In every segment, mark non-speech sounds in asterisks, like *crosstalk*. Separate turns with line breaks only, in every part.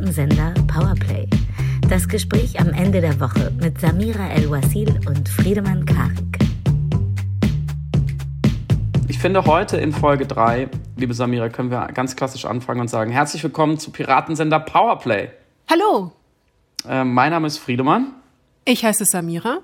Piratensender Powerplay. Das Gespräch am Ende der Woche mit Samira El-Wasil und Friedemann Karik.
Ich finde, heute in Folge 3, liebe Samira, können wir ganz klassisch anfangen und sagen: Herzlich willkommen zu Piratensender Powerplay.
Hallo.
Äh, mein Name ist Friedemann.
Ich heiße Samira.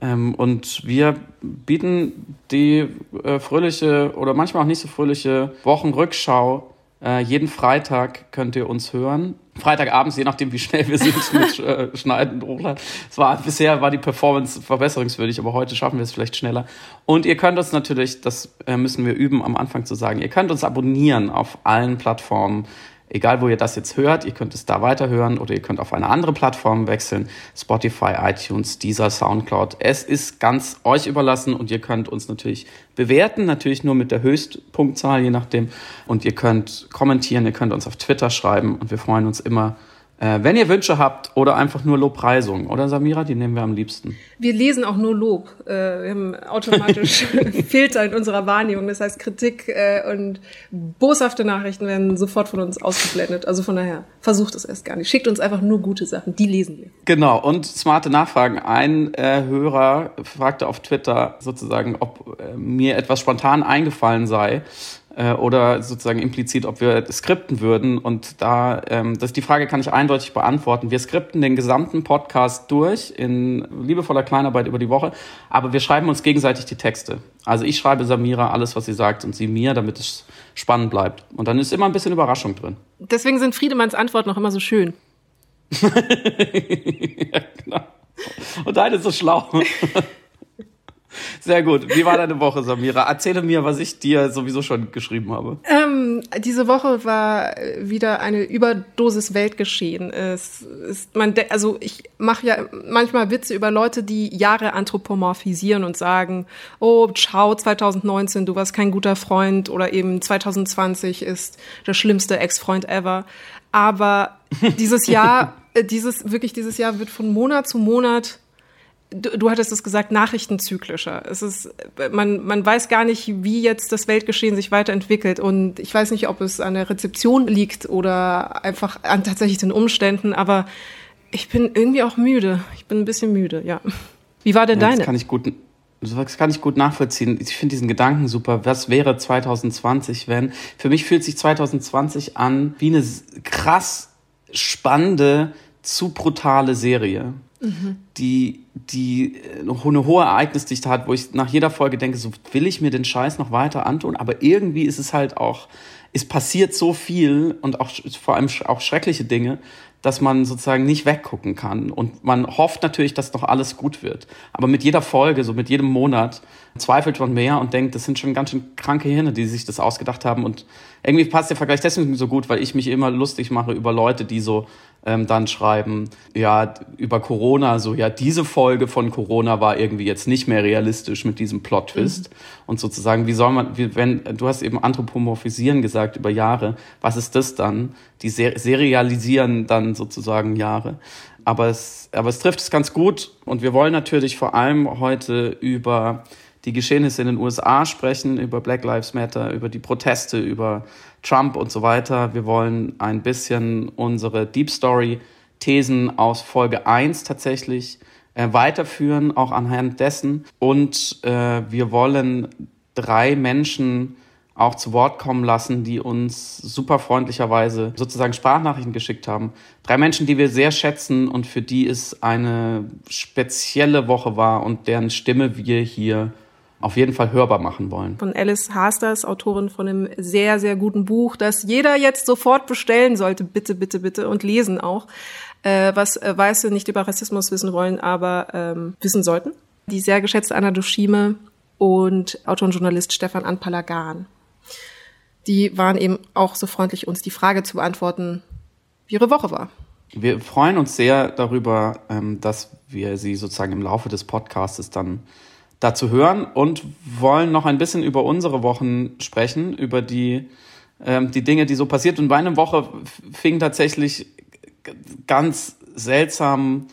Ähm, und wir bieten die äh, fröhliche oder manchmal auch nicht so fröhliche Wochenrückschau. Äh, jeden Freitag könnt ihr uns hören. Freitagabends, je nachdem, wie schnell wir sind *laughs* mit äh, Schneiden und Hochladen. Es war, bisher war die Performance verbesserungswürdig, aber heute schaffen wir es vielleicht schneller. Und ihr könnt uns natürlich, das äh, müssen wir üben, am Anfang zu sagen, ihr könnt uns abonnieren auf allen Plattformen egal wo ihr das jetzt hört, ihr könnt es da weiterhören oder ihr könnt auf eine andere Plattform wechseln. Spotify, iTunes, dieser Soundcloud. Es ist ganz euch überlassen und ihr könnt uns natürlich bewerten, natürlich nur mit der Höchstpunktzahl, je nachdem. Und ihr könnt kommentieren, ihr könnt uns auf Twitter schreiben und wir freuen uns immer äh, wenn ihr Wünsche habt oder einfach nur Lobpreisungen, oder Samira, die nehmen wir am liebsten.
Wir lesen auch nur Lob. Äh, wir haben automatisch *laughs* Filter in unserer Wahrnehmung. Das heißt, Kritik äh, und boshafte Nachrichten werden sofort von uns ausgeblendet. Also von daher, versucht es erst gar nicht. Schickt uns einfach nur gute Sachen, die lesen wir.
Genau, und smarte Nachfragen. Ein äh, Hörer fragte auf Twitter sozusagen, ob äh, mir etwas spontan eingefallen sei äh, oder sozusagen implizit, ob wir skripten würden. Und da, ähm, das, die Frage kann ich eindeutig beantworten. Wir skripten den gesamten Podcast durch in liebevoller Kleinarbeit über die Woche, aber wir schreiben uns gegenseitig die Texte. Also ich schreibe Samira alles, was sie sagt und sie mir, damit es spannend bleibt. Und dann ist immer ein bisschen Überraschung drin.
Deswegen sind Friedemanns Antworten noch immer so schön. *laughs*
ja, genau. Und deine ist so schlau. *laughs* Sehr gut. Wie war deine Woche, Samira? Erzähle mir, was ich dir sowieso schon geschrieben habe.
Ähm, diese Woche war wieder eine Überdosis Weltgeschehen. Es ist man, also ich mache ja manchmal Witze über Leute, die Jahre anthropomorphisieren und sagen, oh, ciao, 2019, du warst kein guter Freund oder eben 2020 ist der schlimmste Ex-Freund ever. Aber dieses Jahr, *laughs* äh, dieses, wirklich dieses Jahr wird von Monat zu Monat Du, du hattest es gesagt, nachrichtenzyklischer. Es ist, man, man weiß gar nicht, wie jetzt das Weltgeschehen sich weiterentwickelt. Und ich weiß nicht, ob es an der Rezeption liegt oder einfach an tatsächlich den Umständen, aber ich bin irgendwie auch müde. Ich bin ein bisschen müde, ja. Wie war denn ja, deine?
Das kann ich gut, das kann ich gut nachvollziehen. Ich finde diesen Gedanken super. Was wäre 2020, wenn? Für mich fühlt sich 2020 an wie eine krass spannende, zu brutale Serie die, die äh, eine hohe Ereignisdichte hat, wo ich nach jeder Folge denke, so will ich mir den Scheiß noch weiter antun, aber irgendwie ist es halt auch, es passiert so viel und auch vor allem auch schreckliche Dinge, dass man sozusagen nicht weggucken kann. Und man hofft natürlich, dass noch alles gut wird. Aber mit jeder Folge, so mit jedem Monat, zweifelt man mehr und denkt, das sind schon ganz schön kranke Hirne, die sich das ausgedacht haben. Und irgendwie passt der Vergleich deswegen so gut, weil ich mich immer lustig mache über Leute, die so ähm, dann schreiben, ja, über Corona, so, ja, diese Folge von Corona war irgendwie jetzt nicht mehr realistisch mit diesem Plot-Twist. Mhm. Und sozusagen, wie soll man, wie, wenn, du hast eben anthropomorphisieren gesagt über Jahre, was ist das dann? Die ser serialisieren dann sozusagen Jahre. Aber es, aber es trifft es ganz gut und wir wollen natürlich vor allem heute über die Geschehnisse in den USA sprechen, über Black Lives Matter, über die Proteste, über Trump und so weiter. Wir wollen ein bisschen unsere Deep Story Thesen aus Folge 1 tatsächlich äh, weiterführen, auch anhand dessen. Und äh, wir wollen drei Menschen auch zu Wort kommen lassen, die uns super freundlicherweise sozusagen Sprachnachrichten geschickt haben. Drei Menschen, die wir sehr schätzen und für die es eine spezielle Woche war und deren Stimme wir hier auf jeden Fall hörbar machen wollen.
Von Alice Hasters, Autorin von einem sehr, sehr guten Buch, das jeder jetzt sofort bestellen sollte, bitte, bitte, bitte, und lesen auch, äh, was äh, Weiße nicht über Rassismus wissen wollen, aber ähm, wissen sollten. Die sehr geschätzte Anna Dushime und Autor und Journalist Stefan Anpalagan. Die waren eben auch so freundlich, uns die Frage zu beantworten, wie ihre Woche war.
Wir freuen uns sehr darüber, ähm, dass wir sie sozusagen im Laufe des Podcasts dann dazu hören und wollen noch ein bisschen über unsere Wochen sprechen, über die, ähm, die Dinge, die so passiert. Und meine Woche fing tatsächlich ganz seltsam,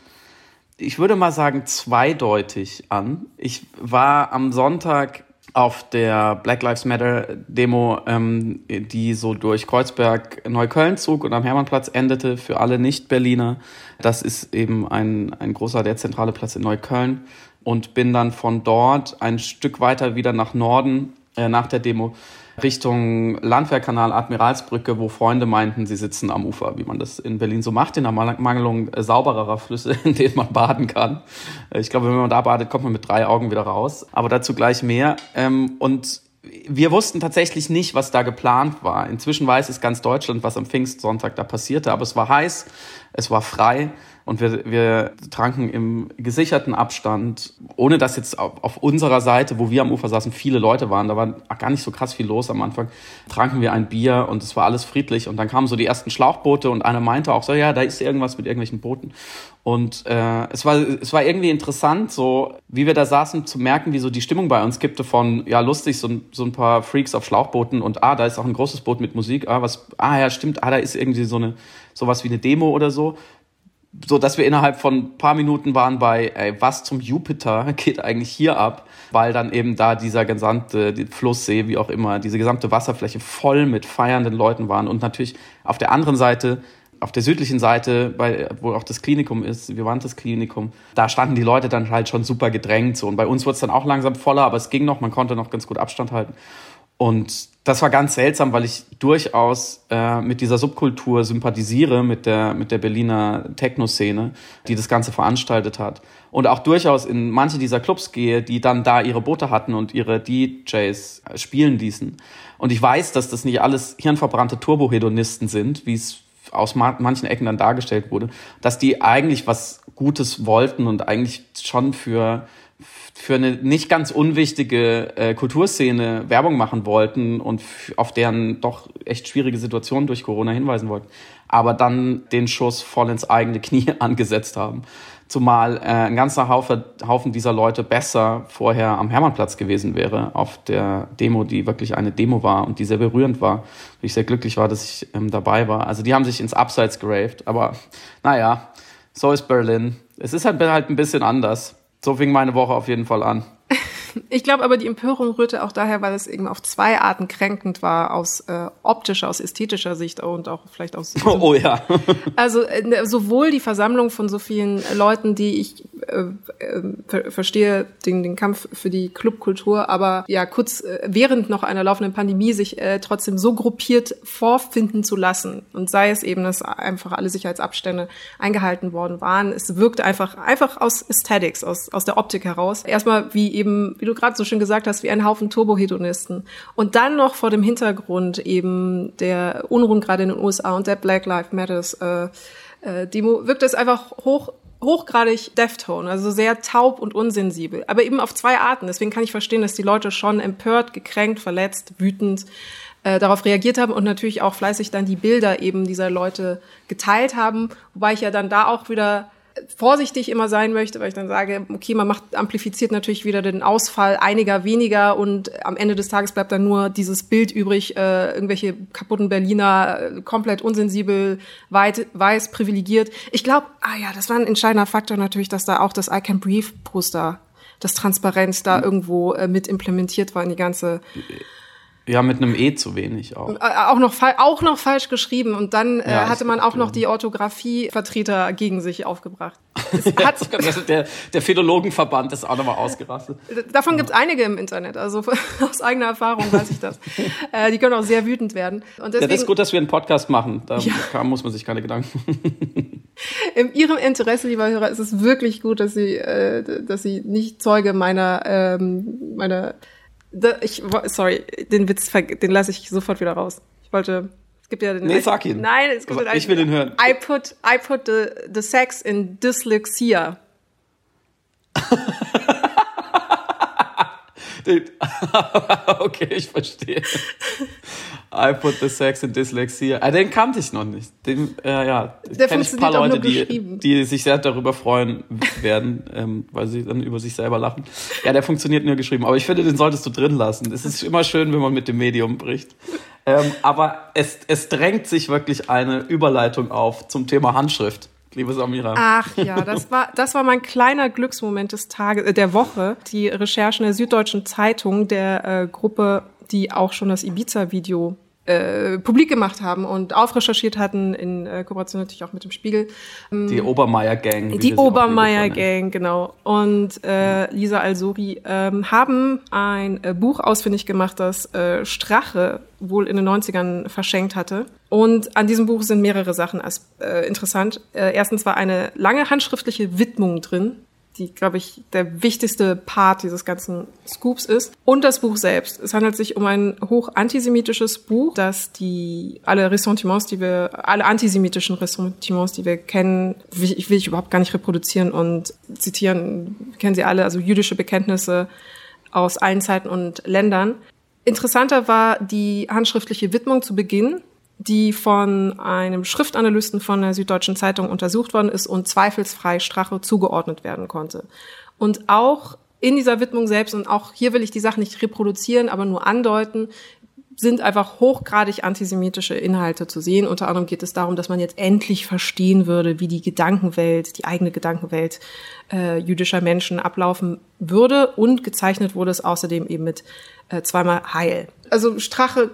ich würde mal sagen, zweideutig an. Ich war am Sonntag auf der Black Lives Matter Demo, ähm, die so durch Kreuzberg Neukölln zog und am Hermannplatz endete für alle Nicht-Berliner. Das ist eben ein, ein großer, der zentrale Platz in Neukölln. Und bin dann von dort ein Stück weiter wieder nach Norden äh, nach der Demo Richtung Landwehrkanal, Admiralsbrücke, wo Freunde meinten, sie sitzen am Ufer, wie man das in Berlin so macht, in der Mangelung äh, saubererer Flüsse, *laughs* in denen man baden kann. Äh, ich glaube, wenn man da badet, kommt man mit drei Augen wieder raus. Aber dazu gleich mehr. Ähm, und wir wussten tatsächlich nicht, was da geplant war. Inzwischen weiß es ganz Deutschland, was am Pfingstsonntag da passierte. Aber es war heiß, es war frei und wir, wir tranken im gesicherten Abstand, ohne dass jetzt auf, auf unserer Seite, wo wir am Ufer saßen, viele Leute waren, da war gar nicht so krass viel los am Anfang, tranken wir ein Bier und es war alles friedlich. Und dann kamen so die ersten Schlauchboote und einer meinte auch so, ja, da ist irgendwas mit irgendwelchen Booten. Und äh, es war es war irgendwie interessant, so wie wir da saßen, zu merken, wie so die Stimmung bei uns kippte von ja lustig so, so ein paar Freaks auf Schlauchbooten und ah da ist auch ein großes Boot mit Musik, ah was ah ja stimmt, ah da ist irgendwie so eine sowas wie eine Demo oder so so dass wir innerhalb von ein paar Minuten waren bei, ey, was zum Jupiter *laughs* geht eigentlich hier ab? Weil dann eben da dieser gesamte Flusssee, wie auch immer, diese gesamte Wasserfläche voll mit feiernden Leuten waren und natürlich auf der anderen Seite auf der südlichen Seite, bei, wo auch das Klinikum ist, Vivantes Klinikum, da standen die Leute dann halt schon super gedrängt. So. Und bei uns wurde es dann auch langsam voller, aber es ging noch, man konnte noch ganz gut Abstand halten. Und das war ganz seltsam, weil ich durchaus äh, mit dieser Subkultur sympathisiere, mit der, mit der Berliner Techno-Szene, die das Ganze veranstaltet hat. Und auch durchaus in manche dieser Clubs gehe, die dann da ihre Boote hatten und ihre DJs spielen ließen. Und ich weiß, dass das nicht alles hirnverbrannte Turbohedonisten sind, wie es aus manchen Ecken dann dargestellt wurde, dass die eigentlich was Gutes wollten und eigentlich schon für für eine nicht ganz unwichtige äh, Kulturszene Werbung machen wollten und auf deren doch echt schwierige Situation durch Corona hinweisen wollten, aber dann den Schuss voll ins eigene Knie *laughs* angesetzt haben. Zumal äh, ein ganzer Haufen, Haufen dieser Leute besser vorher am Hermannplatz gewesen wäre, auf der Demo, die wirklich eine Demo war und die sehr berührend war. Ich sehr glücklich war, dass ich ähm, dabei war. Also die haben sich ins Abseits geraved, aber naja, so ist Berlin. Es ist halt, halt ein bisschen anders. So fing meine Woche auf jeden Fall an.
Ich glaube aber, die Empörung rührte auch daher, weil es eben auf zwei Arten kränkend war, aus äh, optischer, aus ästhetischer Sicht und auch vielleicht aus.
Oh, oh ja. *laughs*
also äh, sowohl die Versammlung von so vielen Leuten, die ich äh, äh, verstehe, den, den Kampf für die Clubkultur, aber ja, kurz äh, während noch einer laufenden Pandemie sich äh, trotzdem so gruppiert vorfinden zu lassen und sei es eben, dass einfach alle Sicherheitsabstände eingehalten worden waren. Es wirkt einfach, einfach aus Aesthetics, aus, aus der Optik heraus. Erstmal wie eben, wie du gerade so schön gesagt hast, wie ein Haufen Turbohedonisten. Und dann noch vor dem Hintergrund eben der Unruhen gerade in den USA und der Black Lives Matters äh, äh, Demo, wirkt es einfach hoch hochgradig Deftone, also sehr taub und unsensibel, aber eben auf zwei Arten. Deswegen kann ich verstehen, dass die Leute schon empört, gekränkt, verletzt, wütend äh, darauf reagiert haben und natürlich auch fleißig dann die Bilder eben dieser Leute geteilt haben, wobei ich ja dann da auch wieder vorsichtig immer sein möchte, weil ich dann sage, okay, man macht, amplifiziert natürlich wieder den Ausfall einiger weniger und am Ende des Tages bleibt dann nur dieses Bild übrig, äh, irgendwelche kaputten Berliner, äh, komplett unsensibel, weit, weiß, privilegiert. Ich glaube, ah ja, das war ein entscheidender Faktor natürlich, dass da auch das I Can Breathe Poster, das Transparenz da mhm. irgendwo äh, mit implementiert war in die ganze
ja, mit einem E zu wenig auch. Äh,
auch noch, auch noch falsch geschrieben. Und dann äh, ja, hatte man auch noch die Orthographievertreter gegen sich aufgebracht. *laughs*
der, der Philologenverband ist auch nochmal ausgerastet.
Davon ja. gibt es einige im Internet. Also *laughs* aus eigener Erfahrung weiß ich das. *laughs* äh, die können auch sehr wütend werden.
Und deswegen, ja, das ist gut, dass wir einen Podcast machen. Da ja. muss man sich keine Gedanken.
In Ihrem Interesse, lieber Hörer, ist es wirklich gut, dass Sie, äh, dass Sie nicht Zeuge meiner, ähm, meiner ich, sorry, den Witz, den lasse ich sofort wieder raus. Ich wollte, es gibt ja den.
Nee, sag ihn.
Nein, es gibt
den Ich will ihn hören.
I put, I put the, the sex in dyslexia. *laughs* *laughs*
okay, ich verstehe. I put the sex in Dyslexia. Ah, den kannte ich noch nicht. Den, äh, ja,
der kenne ich ein paar Leute,
die, die sich sehr darüber freuen werden, ähm, weil sie dann über sich selber lachen. Ja, der funktioniert nur geschrieben. Aber ich finde, den solltest du drin lassen. Es ist immer schön, wenn man mit dem Medium bricht. Ähm, aber es, es drängt sich wirklich eine Überleitung auf zum Thema Handschrift liebe Samira.
Ach ja, *laughs* das war, das war mein kleiner Glücksmoment des Tages, äh, der Woche. Die Recherchen der Süddeutschen Zeitung, der äh, Gruppe, die auch schon das Ibiza-Video äh, publik gemacht haben und aufrecherchiert hatten, in äh, Kooperation natürlich auch mit dem Spiegel.
Ähm, die Obermeier-Gang.
Die Obermeier-Gang, genau. Und äh, Lisa Alsori ähm, haben ein äh, Buch ausfindig gemacht, das äh, Strache wohl in den 90ern verschenkt hatte. Und an diesem Buch sind mehrere Sachen äh, interessant. Äh, erstens war eine lange handschriftliche Widmung drin, die, glaube ich, der wichtigste Part dieses ganzen Scoops ist. Und das Buch selbst. Es handelt sich um ein hoch antisemitisches Buch, das die alle Ressentiments, die wir, alle antisemitischen Ressentiments, die wir kennen, will ich, will ich überhaupt gar nicht reproduzieren und zitieren, kennen sie alle, also jüdische Bekenntnisse aus allen Zeiten und Ländern. Interessanter war die handschriftliche Widmung zu Beginn, die von einem Schriftanalysten von der Süddeutschen Zeitung untersucht worden ist und zweifelsfrei Strache zugeordnet werden konnte. Und auch in dieser Widmung selbst, und auch hier will ich die Sache nicht reproduzieren, aber nur andeuten, sind einfach hochgradig antisemitische Inhalte zu sehen. Unter anderem geht es darum, dass man jetzt endlich verstehen würde, wie die Gedankenwelt, die eigene Gedankenwelt äh, jüdischer Menschen ablaufen würde. Und gezeichnet wurde es außerdem eben mit äh, zweimal Heil. Also Strache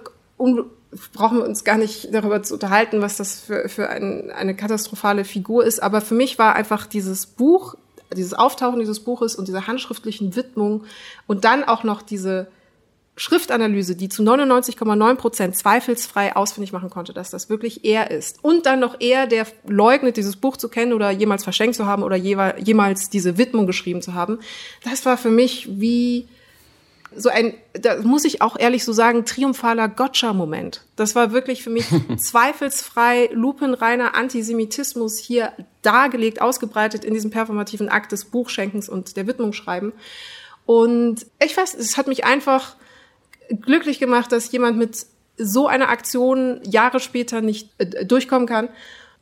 brauchen wir uns gar nicht darüber zu unterhalten, was das für, für ein, eine katastrophale Figur ist. Aber für mich war einfach dieses Buch, dieses Auftauchen dieses Buches und diese handschriftlichen Widmung und dann auch noch diese Schriftanalyse, die zu 99,9 Prozent zweifelsfrei ausfindig machen konnte, dass das wirklich er ist. Und dann noch er, der leugnet, dieses Buch zu kennen oder jemals verschenkt zu haben oder jemals diese Widmung geschrieben zu haben. Das war für mich wie so ein, da muss ich auch ehrlich so sagen, triumphaler Gotcha-Moment. Das war wirklich für mich *laughs* zweifelsfrei lupenreiner Antisemitismus hier dargelegt, ausgebreitet in diesem performativen Akt des Buchschenkens und der Widmung schreiben. Und ich weiß, es hat mich einfach glücklich gemacht, dass jemand mit so einer Aktion Jahre später nicht äh, durchkommen kann.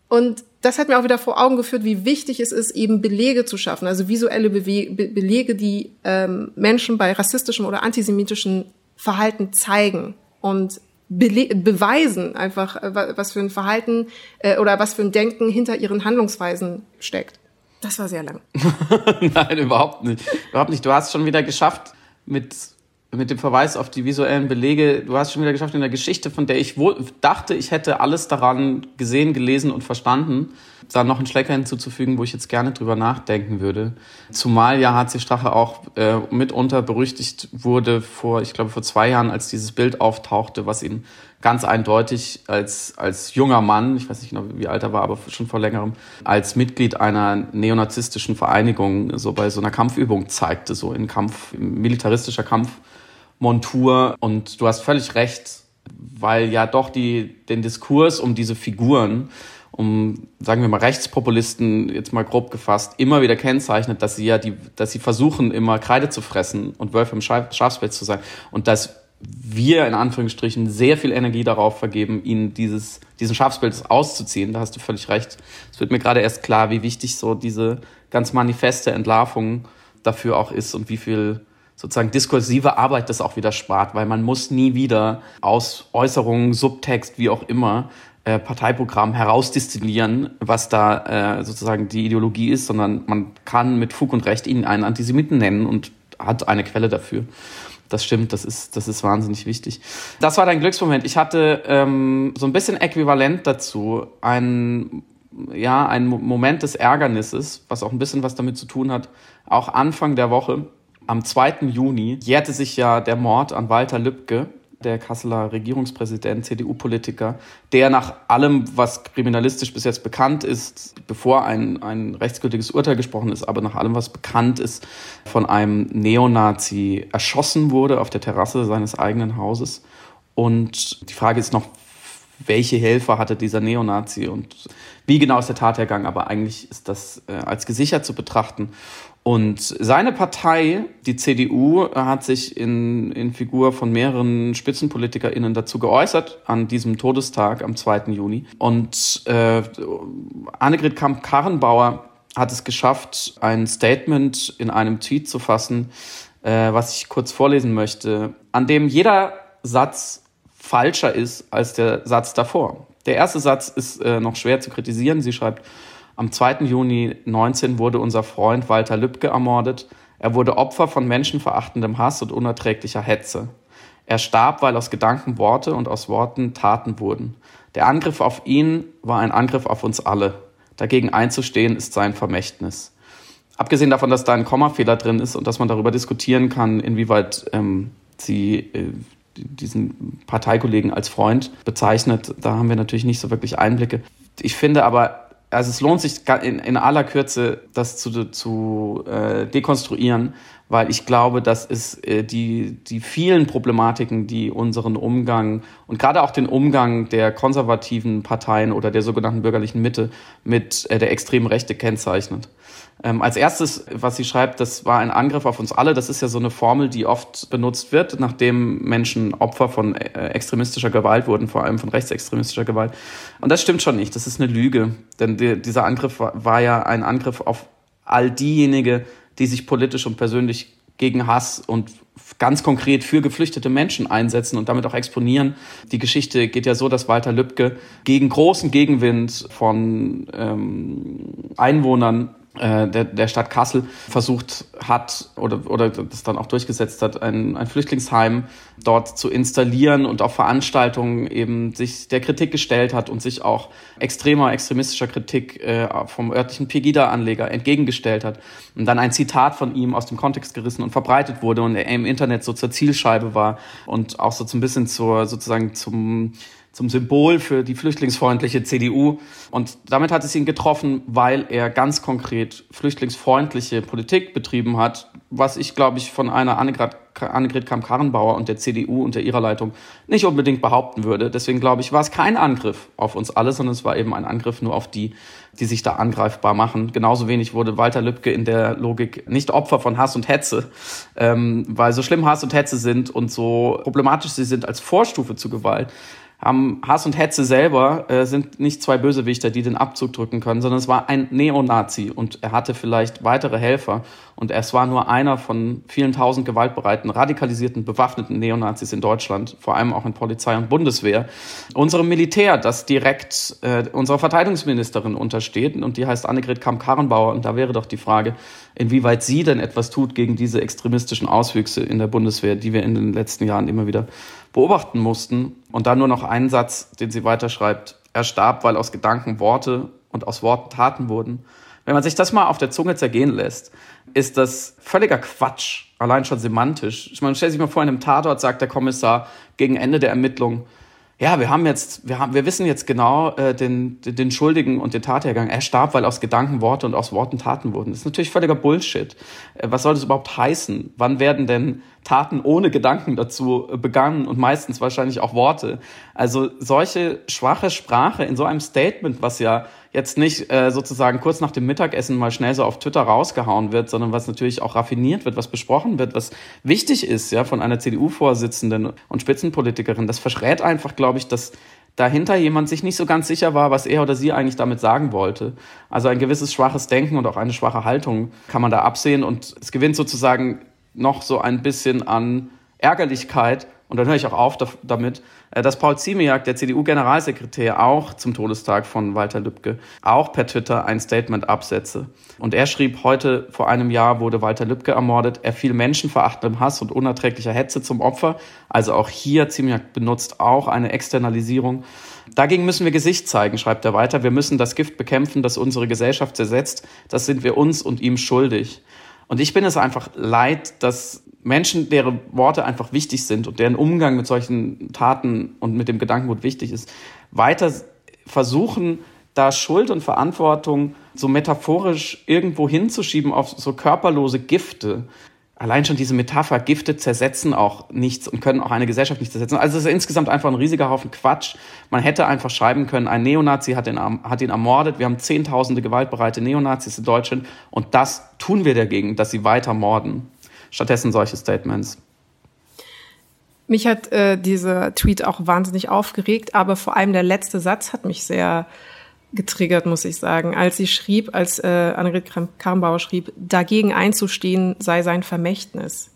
Und das hat mir auch wieder vor Augen geführt, wie wichtig es ist, eben Belege zu schaffen, also visuelle Bewe Be Belege, die ähm, Menschen bei rassistischem oder antisemitischen Verhalten zeigen und Bele beweisen einfach, äh, was für ein Verhalten äh, oder was für ein Denken hinter ihren Handlungsweisen steckt. Das war sehr lang. *laughs*
Nein, überhaupt nicht. Überhaupt nicht. Du hast schon wieder geschafft, mit mit dem Verweis auf die visuellen Belege, du hast schon wieder geschafft in der Geschichte, von der ich wohl dachte, ich hätte alles daran gesehen, gelesen und verstanden, da noch einen Schlecker hinzuzufügen, wo ich jetzt gerne drüber nachdenken würde. Zumal ja HC Strache auch äh, mitunter berüchtigt wurde vor, ich glaube vor zwei Jahren, als dieses Bild auftauchte, was ihn ganz eindeutig als, als junger Mann, ich weiß nicht genau, wie alt er war, aber schon vor längerem, als Mitglied einer neonazistischen Vereinigung so bei so einer Kampfübung zeigte, so in Kampf, militaristischer Kampf Montur. Und du hast völlig recht, weil ja doch die, den Diskurs um diese Figuren, um, sagen wir mal, Rechtspopulisten, jetzt mal grob gefasst, immer wieder kennzeichnet, dass sie ja die, dass sie versuchen, immer Kreide zu fressen und Wölfe im Schafspelz zu sein. Und dass wir in Anführungsstrichen sehr viel Energie darauf vergeben, ihnen dieses, diesen Schafspelz auszuziehen. Da hast du völlig recht. Es wird mir gerade erst klar, wie wichtig so diese ganz manifeste Entlarvung dafür auch ist und wie viel sozusagen diskursive Arbeit das auch wieder spart, weil man muss nie wieder aus Äußerungen, Subtext, wie auch immer, äh, Parteiprogramm herausdestillieren, was da äh, sozusagen die Ideologie ist, sondern man kann mit Fug und Recht ihn einen Antisemiten nennen und hat eine Quelle dafür. Das stimmt, das ist, das ist wahnsinnig wichtig. Das war dein Glücksmoment. Ich hatte ähm, so ein bisschen äquivalent dazu ein ja, ein Moment des Ärgernisses, was auch ein bisschen was damit zu tun hat, auch Anfang der Woche am 2. Juni jährte sich ja der Mord an Walter Lübcke, der Kasseler Regierungspräsident, CDU-Politiker, der nach allem, was kriminalistisch bis jetzt bekannt ist, bevor ein, ein rechtsgültiges Urteil gesprochen ist, aber nach allem, was bekannt ist, von einem Neonazi erschossen wurde auf der Terrasse seines eigenen Hauses. Und die Frage ist noch, welche Helfer hatte dieser Neonazi und wie genau ist der Tathergang, aber eigentlich ist das äh, als gesichert zu betrachten. Und seine Partei, die CDU, hat sich in, in Figur von mehreren SpitzenpolitikerInnen dazu geäußert an diesem Todestag am 2. Juni. Und äh, Annegret Kamp-Karrenbauer hat es geschafft, ein Statement in einem Tweet zu fassen, äh, was ich kurz vorlesen möchte, an dem jeder Satz falscher ist als der Satz davor. Der erste Satz ist äh, noch schwer zu kritisieren. Sie schreibt, Am 2. Juni 19 wurde unser Freund Walter Lübcke ermordet. Er wurde Opfer von menschenverachtendem Hass und unerträglicher Hetze. Er starb, weil aus Gedanken Worte und aus Worten Taten wurden. Der Angriff auf ihn war ein Angriff auf uns alle. Dagegen einzustehen ist sein Vermächtnis. Abgesehen davon, dass da ein Kommafehler drin ist und dass man darüber diskutieren kann, inwieweit ähm, sie äh, diesen Parteikollegen als Freund bezeichnet, da haben wir natürlich nicht so wirklich Einblicke. Ich finde aber, also es lohnt sich in, in aller Kürze, das zu, zu äh, dekonstruieren, weil ich glaube, dass es äh, die, die vielen Problematiken, die unseren Umgang und gerade auch den Umgang der konservativen Parteien oder der sogenannten bürgerlichen Mitte mit äh, der extremen Rechte kennzeichnet. Ähm, als erstes, was sie schreibt, das war ein Angriff auf uns alle. Das ist ja so eine Formel, die oft benutzt wird, nachdem Menschen Opfer von äh, extremistischer Gewalt wurden, vor allem von rechtsextremistischer Gewalt. Und das stimmt schon nicht. Das ist eine Lüge. Denn die, dieser Angriff war, war ja ein Angriff auf all diejenigen, die sich politisch und persönlich gegen Hass und ganz konkret für geflüchtete Menschen einsetzen und damit auch exponieren. Die Geschichte geht ja so, dass Walter Lübcke gegen großen Gegenwind von ähm, Einwohnern der, der Stadt Kassel versucht hat oder, oder das dann auch durchgesetzt hat, ein, ein Flüchtlingsheim dort zu installieren und auf Veranstaltungen eben sich der Kritik gestellt hat und sich auch extremer, extremistischer Kritik äh, vom örtlichen Pegida-Anleger entgegengestellt hat. Und dann ein Zitat von ihm aus dem Kontext gerissen und verbreitet wurde und er im Internet so zur Zielscheibe war und auch so ein bisschen zur, sozusagen zum zum Symbol für die flüchtlingsfreundliche CDU. Und damit hat es ihn getroffen, weil er ganz konkret flüchtlingsfreundliche Politik betrieben hat, was ich, glaube ich, von einer Annegret, Annegret Kamm-Karrenbauer und der CDU unter ihrer Leitung nicht unbedingt behaupten würde. Deswegen glaube ich, war es kein Angriff auf uns alle, sondern es war eben ein Angriff nur auf die, die sich da angreifbar machen. Genauso wenig wurde Walter Lübcke in der Logik nicht Opfer von Hass und Hetze, ähm, weil so schlimm Hass und Hetze sind und so problematisch sie sind als Vorstufe zu Gewalt, haben Hass und Hetze selber äh, sind nicht zwei Bösewichter, die den Abzug drücken können, sondern es war ein Neonazi und er hatte vielleicht weitere Helfer und es war nur einer von vielen tausend gewaltbereiten, radikalisierten, bewaffneten Neonazis in Deutschland, vor allem auch in Polizei und Bundeswehr. Unserem Militär, das direkt äh, unserer Verteidigungsministerin untersteht und die heißt Annegret Kamm-Karrenbauer und da wäre doch die Frage, inwieweit sie denn etwas tut gegen diese extremistischen Auswüchse in der Bundeswehr, die wir in den letzten Jahren immer wieder beobachten mussten. Und dann nur noch einen Satz, den sie weiterschreibt. Er starb, weil aus Gedanken Worte und aus Worten Taten wurden. Wenn man sich das mal auf der Zunge zergehen lässt, ist das völliger Quatsch, allein schon semantisch. Ich meine, stell sich mal vor, in einem Tatort sagt der Kommissar gegen Ende der Ermittlung, ja, wir haben jetzt, wir haben, wir wissen jetzt genau äh, den, den, Schuldigen und den Tathergang. Er starb, weil aus Gedanken Worte und aus Worten Taten wurden. Das ist natürlich völliger Bullshit. Äh, was soll das überhaupt heißen? Wann werden denn Taten ohne Gedanken dazu äh, begangen und meistens wahrscheinlich auch Worte? Also solche schwache Sprache in so einem Statement, was ja jetzt nicht äh, sozusagen kurz nach dem Mittagessen mal schnell so auf Twitter rausgehauen wird, sondern was natürlich auch raffiniert wird, was besprochen wird, was wichtig ist, ja, von einer CDU-Vorsitzenden und Spitzenpolitikerin. Das verschrät einfach, glaube ich, dass dahinter jemand sich nicht so ganz sicher war, was er oder sie eigentlich damit sagen wollte. Also ein gewisses schwaches Denken und auch eine schwache Haltung kann man da absehen und es gewinnt sozusagen noch so ein bisschen an Ärgerlichkeit und dann höre ich auch auf damit, äh, dass Paul Ziemiak, der CDU-Generalsekretär, auch zum Todestag von Walter Lübcke, auch per Twitter ein Statement absetze. Und er schrieb, heute vor einem Jahr wurde Walter Lübcke ermordet. Er fiel menschenverachtendem Hass und unerträglicher Hetze zum Opfer. Also auch hier, Ziemiak benutzt auch eine Externalisierung. Dagegen müssen wir Gesicht zeigen, schreibt er weiter. Wir müssen das Gift bekämpfen, das unsere Gesellschaft zersetzt. Das sind wir uns und ihm schuldig. Und ich bin es einfach leid, dass Menschen, deren Worte einfach wichtig sind und deren Umgang mit solchen Taten und mit dem Gedankengut wichtig ist, weiter versuchen, da Schuld und Verantwortung so metaphorisch irgendwo hinzuschieben auf so körperlose Gifte. Allein schon diese Metapher, Gifte zersetzen auch nichts und können auch eine Gesellschaft nicht zersetzen. Also es ist insgesamt einfach ein riesiger Haufen Quatsch. Man hätte einfach schreiben können, ein Neonazi hat ihn, hat ihn ermordet. Wir haben zehntausende gewaltbereite Neonazis in Deutschland und das tun wir dagegen, dass sie weiter morden stattdessen solche Statements.
Mich hat äh, dieser Tweet auch wahnsinnig aufgeregt, aber vor allem der letzte Satz hat mich sehr getriggert, muss ich sagen. Als sie schrieb, als äh, Annegret Karrenbauer schrieb, dagegen einzustehen sei sein Vermächtnis.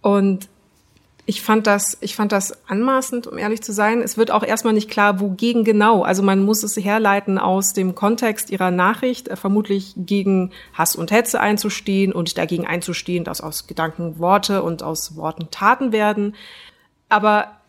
Und ich fand das, ich fand das anmaßend, um ehrlich zu sein. Es wird auch erstmal nicht klar, wogegen genau. Also man muss es herleiten aus dem Kontext ihrer Nachricht, äh, vermutlich gegen Hass und Hetze einzustehen und dagegen einzustehen, dass aus Gedanken Worte und aus Worten Taten werden. Aber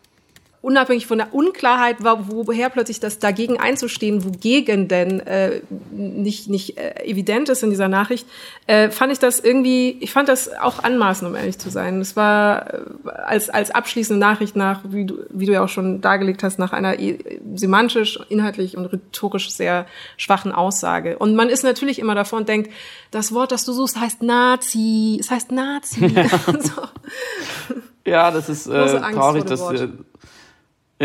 unabhängig von der Unklarheit war, woher plötzlich das dagegen einzustehen, wogegen denn äh, nicht, nicht äh, evident ist in dieser Nachricht, äh, fand ich das irgendwie, ich fand das auch anmaßend, um ehrlich zu sein. Es war äh, als, als abschließende Nachricht nach, wie du, wie du ja auch schon dargelegt hast, nach einer äh, semantisch, inhaltlich und rhetorisch sehr schwachen Aussage. Und man ist natürlich immer davor und denkt, das Wort, das du suchst, heißt Nazi, es heißt Nazi. Ja, *laughs* *laughs*
so. ja das ist äh, traurig, dass äh,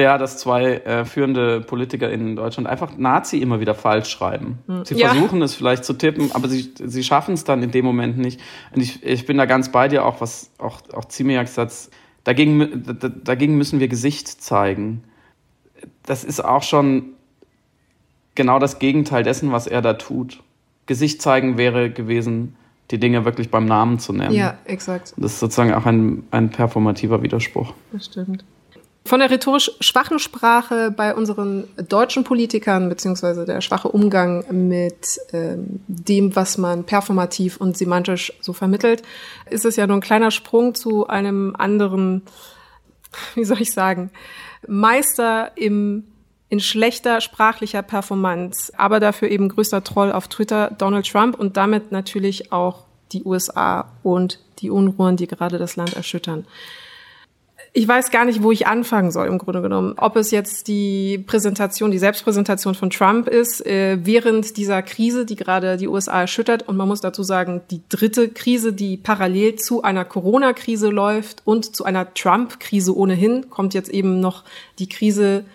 ja, dass zwei äh, führende Politiker in Deutschland einfach Nazi immer wieder falsch schreiben. Hm. Sie ja. versuchen es vielleicht zu tippen, aber sie, sie schaffen es dann in dem Moment nicht. Und ich, ich bin da ganz bei dir, auch was auch, auch Ziemiak Satz, dagegen, dagegen müssen wir Gesicht zeigen. Das ist auch schon genau das Gegenteil dessen, was er da tut. Gesicht zeigen wäre gewesen, die Dinge wirklich beim Namen zu nennen.
Ja, exakt.
Das ist sozusagen auch ein, ein performativer Widerspruch.
Das stimmt. Von der rhetorisch schwachen Sprache bei unseren deutschen Politikern, beziehungsweise der schwache Umgang mit ähm, dem, was man performativ und semantisch so vermittelt, ist es ja nur ein kleiner Sprung zu einem anderen, wie soll ich sagen, Meister im in schlechter sprachlicher Performance, aber dafür eben größter Troll auf Twitter, Donald Trump und damit natürlich auch die USA und die Unruhen, die gerade das Land erschüttern ich weiß gar nicht, wo ich anfangen soll im Grunde genommen. Ob es jetzt die Präsentation, die Selbstpräsentation von Trump ist, äh, während dieser Krise, die gerade die USA erschüttert. Und man muss dazu sagen, die dritte Krise, die parallel zu einer Corona-Krise läuft und zu einer Trump-Krise ohnehin, kommt jetzt eben noch die Krise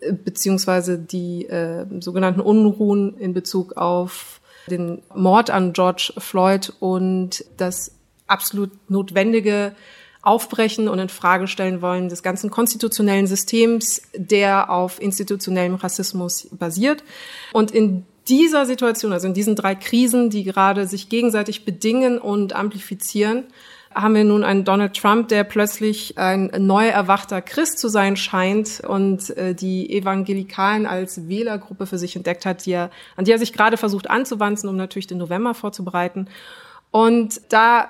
äh, beziehungsweise die äh, sogenannten Unruhen in Bezug auf den Mord an George Floyd und das absolut notwendige aufbrechen und in Frage stellen wollen des ganzen konstitutionellen Systems, der auf institutionellem Rassismus basiert. Und in dieser Situation, also in diesen drei Krisen, die gerade sich gegenseitig bedingen und amplifizieren, haben wir nun einen Donald Trump, der plötzlich ein neu erwachter Christ zu sein scheint und äh, die Evangelikalen als Wählergruppe für sich entdeckt hat, die er, an die er sich gerade versucht anzuwanzen, um natürlich den November vorzubereiten. Und da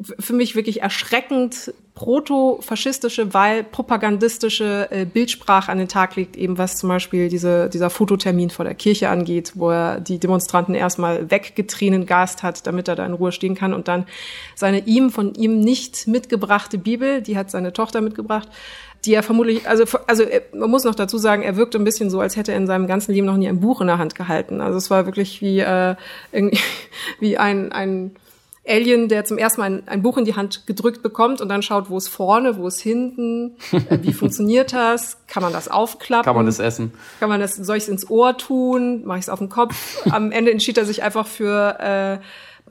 für mich wirklich erschreckend proto-faschistische, weil propagandistische äh, Bildsprache an den Tag legt, eben was zum Beispiel diese, dieser Fototermin vor der Kirche angeht, wo er die Demonstranten erstmal weggetränengast hat, damit er da in Ruhe stehen kann und dann seine ihm, von ihm nicht mitgebrachte Bibel, die hat seine Tochter mitgebracht, die er vermutlich, also, also man muss noch dazu sagen, er wirkte ein bisschen so, als hätte er in seinem ganzen Leben noch nie ein Buch in der Hand gehalten. Also es war wirklich wie, äh, irgendwie, *laughs* wie ein, ein Alien, der zum ersten Mal ein, ein, Buch in die Hand gedrückt bekommt und dann schaut, wo ist vorne, wo ist hinten, äh, wie *laughs* funktioniert das, kann man das aufklappen?
Kann man das essen?
Kann man das, soll ich es ins Ohr tun, mache ich es auf den Kopf? *laughs* Am Ende entschied er sich einfach für äh,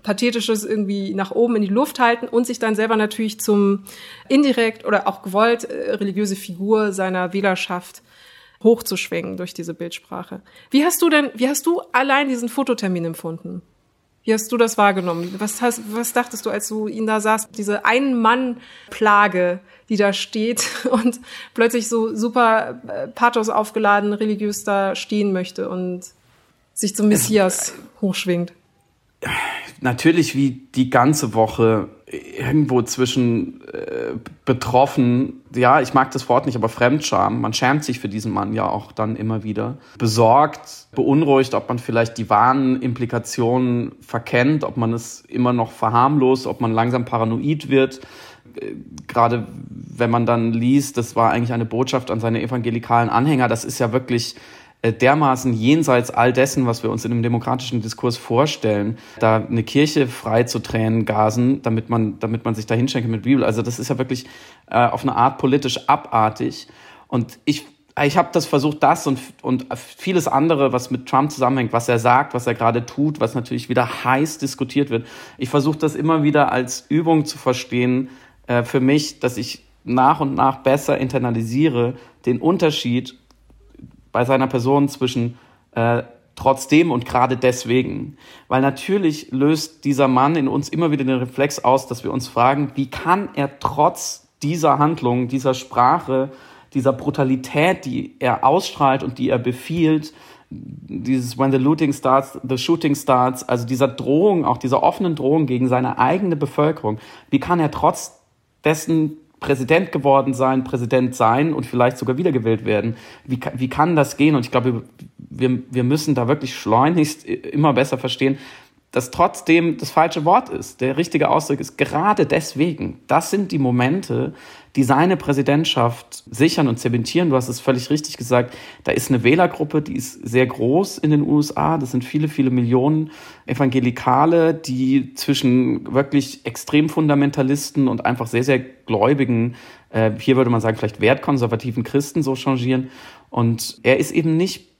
pathetisches irgendwie nach oben in die Luft halten und sich dann selber natürlich zum indirekt oder auch gewollt äh, religiöse Figur seiner Wählerschaft hochzuschwingen durch diese Bildsprache. Wie hast du denn, wie hast du allein diesen Fototermin empfunden? Wie hast du das wahrgenommen? Was, hast, was dachtest du, als du ihn da sahst? Diese Ein-Mann-Plage, die da steht *laughs* und plötzlich so super äh, pathos aufgeladen religiös da stehen möchte und sich zum Messias hochschwingt.
Natürlich wie die ganze Woche irgendwo zwischen äh, betroffen, ja, ich mag das Wort nicht, aber Fremdscham. Man schämt sich für diesen Mann ja auch dann immer wieder. Besorgt, beunruhigt, ob man vielleicht die wahren Implikationen verkennt, ob man es immer noch verharmlost, ob man langsam paranoid wird. Äh, gerade wenn man dann liest, das war eigentlich eine Botschaft an seine evangelikalen Anhänger, das ist ja wirklich dermaßen jenseits all dessen, was wir uns in einem demokratischen Diskurs vorstellen, da eine Kirche frei zu Tränen gasen, damit man, damit man sich da hinschenkt mit Bibel. Also das ist ja wirklich äh, auf eine Art politisch abartig. Und ich ich habe das versucht, das und, und vieles andere, was mit Trump zusammenhängt, was er sagt, was er gerade tut, was natürlich wieder heiß diskutiert wird. Ich versuche das immer wieder als Übung zu verstehen äh, für mich, dass ich nach und nach besser internalisiere den Unterschied bei seiner Person zwischen äh, trotzdem und gerade deswegen. Weil natürlich löst dieser Mann in uns immer wieder den Reflex aus, dass wir uns fragen, wie kann er trotz dieser Handlung, dieser Sprache, dieser Brutalität, die er ausstrahlt und die er befiehlt, dieses When the looting starts, the shooting starts, also dieser Drohung, auch dieser offenen Drohung gegen seine eigene Bevölkerung, wie kann er trotz dessen Präsident geworden sein, Präsident sein und vielleicht sogar wiedergewählt werden? Wie, wie kann das gehen? Und ich glaube, wir, wir müssen da wirklich schleunigst immer besser verstehen, dass trotzdem das falsche Wort ist. Der richtige Ausdruck ist gerade deswegen. Das sind die Momente, die seine Präsidentschaft sichern und zementieren. Du hast es völlig richtig gesagt. Da ist eine Wählergruppe, die ist sehr groß in den USA. Das sind viele, viele Millionen Evangelikale, die zwischen wirklich extrem Fundamentalisten und einfach sehr, sehr gläubigen, äh, hier würde man sagen, vielleicht wertkonservativen Christen so changieren. Und er ist eben nicht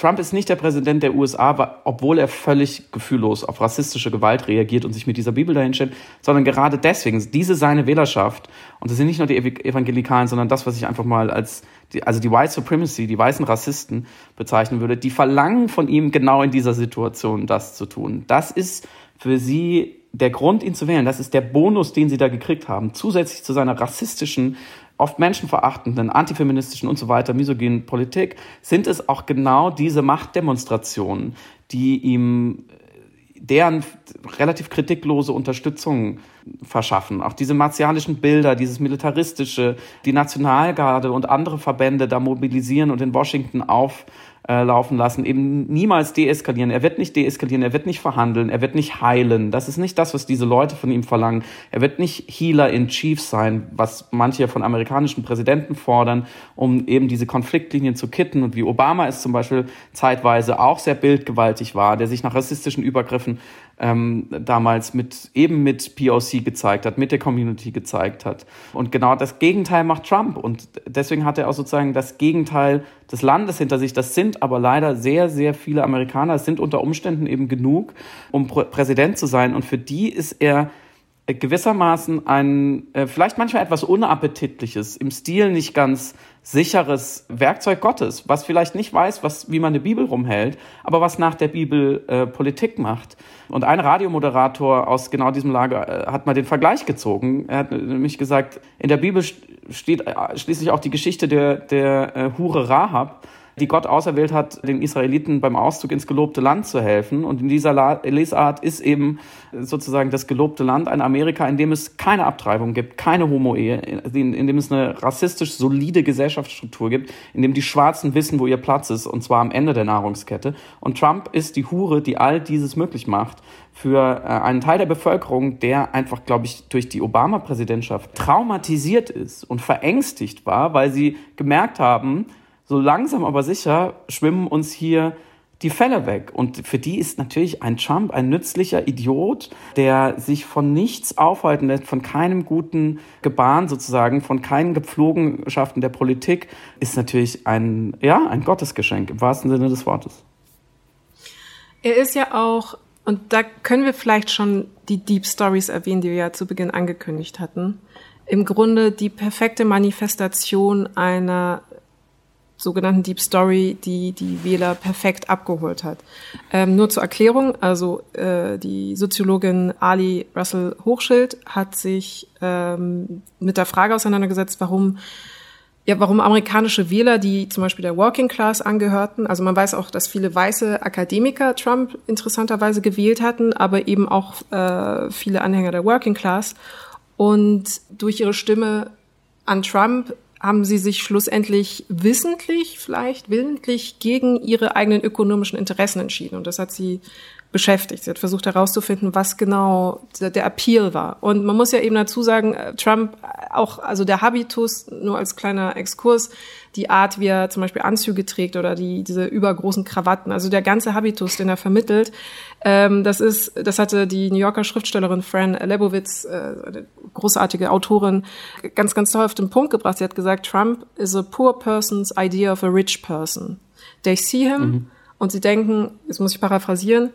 Trump ist nicht der Präsident der USA, obwohl er völlig gefühllos auf rassistische Gewalt reagiert und sich mit dieser Bibel dahinstellt, sondern gerade deswegen, diese seine Wählerschaft, und das sind nicht nur die Evangelikalen, sondern das, was ich einfach mal als, die, also die White Supremacy, die weißen Rassisten bezeichnen würde, die verlangen von ihm genau in dieser Situation das zu tun. Das ist für sie der Grund, ihn zu wählen. Das ist der Bonus, den sie da gekriegt haben, zusätzlich zu seiner rassistischen oft menschenverachtenden, antifeministischen und so weiter, misogynen Politik, sind es auch genau diese Machtdemonstrationen, die ihm deren relativ kritiklose Unterstützung verschaffen. Auch diese martialischen Bilder, dieses militaristische, die Nationalgarde und andere Verbände da mobilisieren und in Washington auf äh, lassen, eben niemals deeskalieren. Er wird nicht deeskalieren, er wird nicht verhandeln, er wird nicht heilen. Das ist nicht das, was diese Leute von ihm verlangen. Er wird nicht Healer in Chief sein, was manche von amerikanischen Präsidenten fordern, um eben diese Konfliktlinien zu kitten und wie Obama es zum Beispiel zeitweise auch sehr bildgewaltig war, der sich nach rassistischen Übergriffen ähm, damals mit eben mit POC gezeigt hat, mit der Community gezeigt hat. Und genau das Gegenteil macht Trump. Und deswegen hat er auch sozusagen das Gegenteil des Landes hinter sich. Das sind aber leider sehr, sehr viele Amerikaner. Es sind unter Umständen eben genug, um Pr Präsident zu sein. Und für die ist er gewissermaßen ein äh, vielleicht manchmal etwas unappetitliches, im Stil nicht ganz sicheres Werkzeug Gottes, was vielleicht nicht weiß, was, wie man eine Bibel rumhält, aber was nach der Bibel äh, Politik macht. Und ein Radiomoderator aus genau diesem Lager äh, hat mal den Vergleich gezogen. Er hat nämlich gesagt, in der Bibel steht äh, schließlich auch die Geschichte der, der äh, Hure Rahab die Gott auserwählt hat, den Israeliten beim Auszug ins gelobte Land zu helfen. Und in dieser Lesart ist eben sozusagen das gelobte Land ein Amerika, in dem es keine Abtreibung gibt, keine Homo-Ehe, in, in, dem es eine rassistisch solide Gesellschaftsstruktur gibt, in dem die Schwarzen wissen, wo ihr Platz ist, und zwar am Ende der Nahrungskette. Und Trump ist die Hure, die all dieses möglich macht für äh, einen Teil der Bevölkerung, der einfach, glaube ich, durch die Obama-Präsidentschaft traumatisiert ist und verängstigt war, weil sie gemerkt haben, so langsam aber sicher schwimmen uns hier die Fälle weg. Und für die ist natürlich ein Trump ein nützlicher Idiot, der sich von nichts aufhalten lässt, von keinem guten Gebaren sozusagen, von keinen Gepflogenschaften der Politik, ist natürlich ein, ja, ein Gottesgeschenk im wahrsten Sinne des Wortes.
Er ist ja auch, und da können wir vielleicht schon die Deep Stories erwähnen, die wir ja zu Beginn angekündigt hatten. Im Grunde die perfekte Manifestation einer sogenannten Deep Story, die die Wähler perfekt abgeholt hat. Ähm, nur zur Erklärung, also äh, die Soziologin Ali Russell Hochschild hat sich ähm, mit der Frage auseinandergesetzt, warum ja, warum amerikanische Wähler, die zum Beispiel der Working Class angehörten, also man weiß auch, dass viele weiße Akademiker Trump interessanterweise gewählt hatten, aber eben auch äh, viele Anhänger der Working Class und durch ihre Stimme an Trump haben sie sich schlussendlich wissentlich, vielleicht willentlich gegen ihre eigenen ökonomischen Interessen entschieden. Und das hat sie beschäftigt. Sie hat versucht herauszufinden, was genau der Appeal war. Und man muss ja eben dazu sagen, äh, Trump auch, also der Habitus, nur als kleiner Exkurs, die Art, wie er zum Beispiel Anzüge trägt oder die, diese übergroßen Krawatten, also der ganze Habitus, den er vermittelt, ähm, das ist, das hatte die New Yorker Schriftstellerin Fran Lebowitz, äh, eine großartige Autorin, ganz, ganz toll auf den Punkt gebracht. Sie hat gesagt, Trump is a poor person's idea of a rich person. They see him mhm. und sie denken, jetzt muss ich paraphrasieren,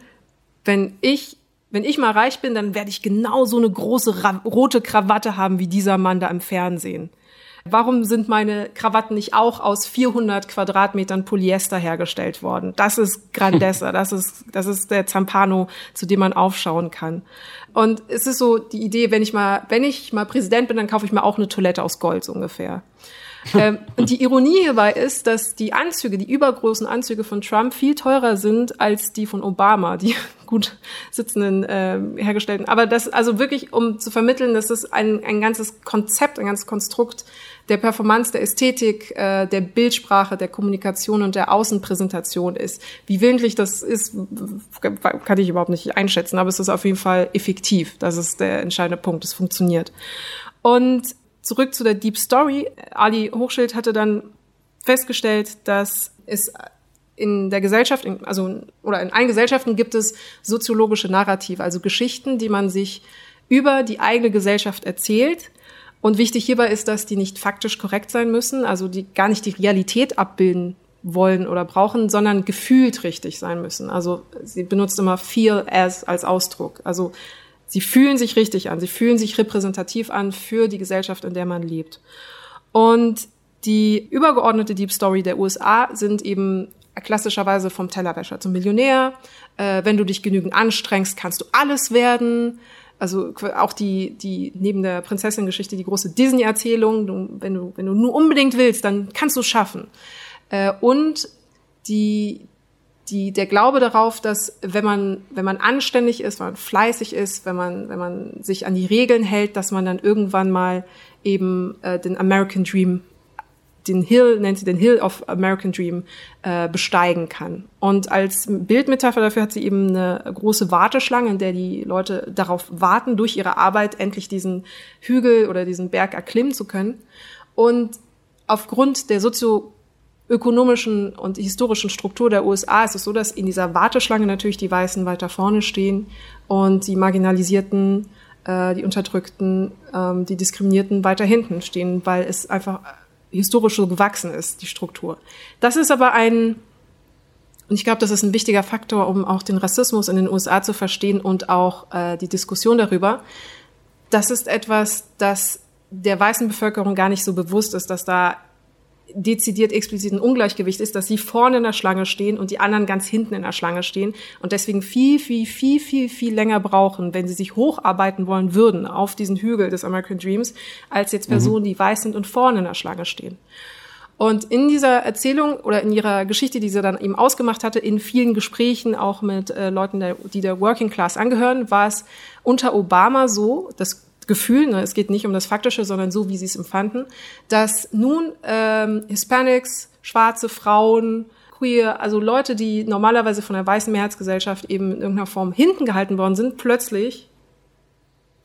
wenn ich wenn ich mal reich bin, dann werde ich genau so eine große rote Krawatte haben wie dieser Mann da im Fernsehen. Warum sind meine Krawatten nicht auch aus 400 Quadratmetern Polyester hergestellt worden? Das ist Grandessa, das ist, das ist der Zampano, zu dem man aufschauen kann. Und es ist so die Idee, wenn ich mal, wenn ich mal Präsident bin, dann kaufe ich mir auch eine Toilette aus Gold so ungefähr. Ähm, und die Ironie hierbei ist, dass die Anzüge, die übergroßen Anzüge von Trump viel teurer sind als die von Obama, die *laughs* gut sitzenden äh, hergestellten. Aber das, also wirklich, um zu vermitteln, dass es ein, ein ganzes Konzept, ein ganzes Konstrukt der Performance, der Ästhetik, äh, der Bildsprache, der Kommunikation und der Außenpräsentation ist. Wie willentlich das ist, kann ich überhaupt nicht einschätzen, aber es ist auf jeden Fall effektiv. Das ist der entscheidende Punkt. Es funktioniert. Und zurück zu der Deep Story. Ali Hochschild hatte dann festgestellt, dass es in der Gesellschaft, also oder in allen Gesellschaften gibt es soziologische Narrative, also Geschichten, die man sich über die eigene Gesellschaft erzählt. Und wichtig hierbei ist, dass die nicht faktisch korrekt sein müssen, also die gar nicht die Realität abbilden wollen oder brauchen, sondern gefühlt richtig sein müssen. Also sie benutzt immer feel as als Ausdruck. Also sie fühlen sich richtig an, sie fühlen sich repräsentativ an für die Gesellschaft, in der man lebt. Und die übergeordnete Deep Story der USA sind eben klassischerweise vom Tellerwäscher zum Millionär. Äh, wenn du dich genügend anstrengst, kannst du alles werden. Also auch die, die neben der Prinzessin-Geschichte die große Disney-Erzählung. wenn du, wenn du nur unbedingt willst, dann kannst du es schaffen. Äh, und die, die, der Glaube darauf, dass wenn man, wenn man anständig ist, wenn man fleißig ist, wenn man, wenn man sich an die Regeln hält, dass man dann irgendwann mal eben äh, den American Dream den Hill, nennt sie den Hill of American Dream, äh, besteigen kann. Und als Bildmetapher dafür hat sie eben eine große Warteschlange, in der die Leute darauf warten, durch ihre Arbeit endlich diesen Hügel oder diesen Berg erklimmen zu können. Und aufgrund der sozioökonomischen und historischen Struktur der USA ist es so, dass in dieser Warteschlange natürlich die Weißen weiter vorne stehen und die Marginalisierten, äh, die Unterdrückten, ähm, die Diskriminierten weiter hinten stehen, weil es einfach historisch so gewachsen ist, die Struktur. Das ist aber ein, und ich glaube, das ist ein wichtiger Faktor, um auch den Rassismus in den USA zu verstehen und auch äh, die Diskussion darüber. Das ist etwas, das der weißen Bevölkerung gar nicht so bewusst ist, dass da dezidiert explizit ein Ungleichgewicht ist, dass sie vorne in der Schlange stehen und die anderen ganz hinten in der Schlange stehen und deswegen viel, viel, viel, viel, viel länger brauchen, wenn sie sich hocharbeiten wollen würden auf diesen Hügel des American Dreams, als jetzt Personen, mhm. die weiß sind und vorne in der Schlange stehen. Und in dieser Erzählung oder in ihrer Geschichte, die sie dann eben ausgemacht hatte, in vielen Gesprächen auch mit äh, Leuten, der, die der Working Class angehören, war es unter Obama so, das Gefühl, ne, es geht nicht um das Faktische, sondern so, wie sie es empfanden, dass nun ähm, Hispanics, schwarze Frauen, queer, also Leute, die normalerweise von der weißen Mehrheitsgesellschaft eben in irgendeiner Form hinten gehalten worden sind, plötzlich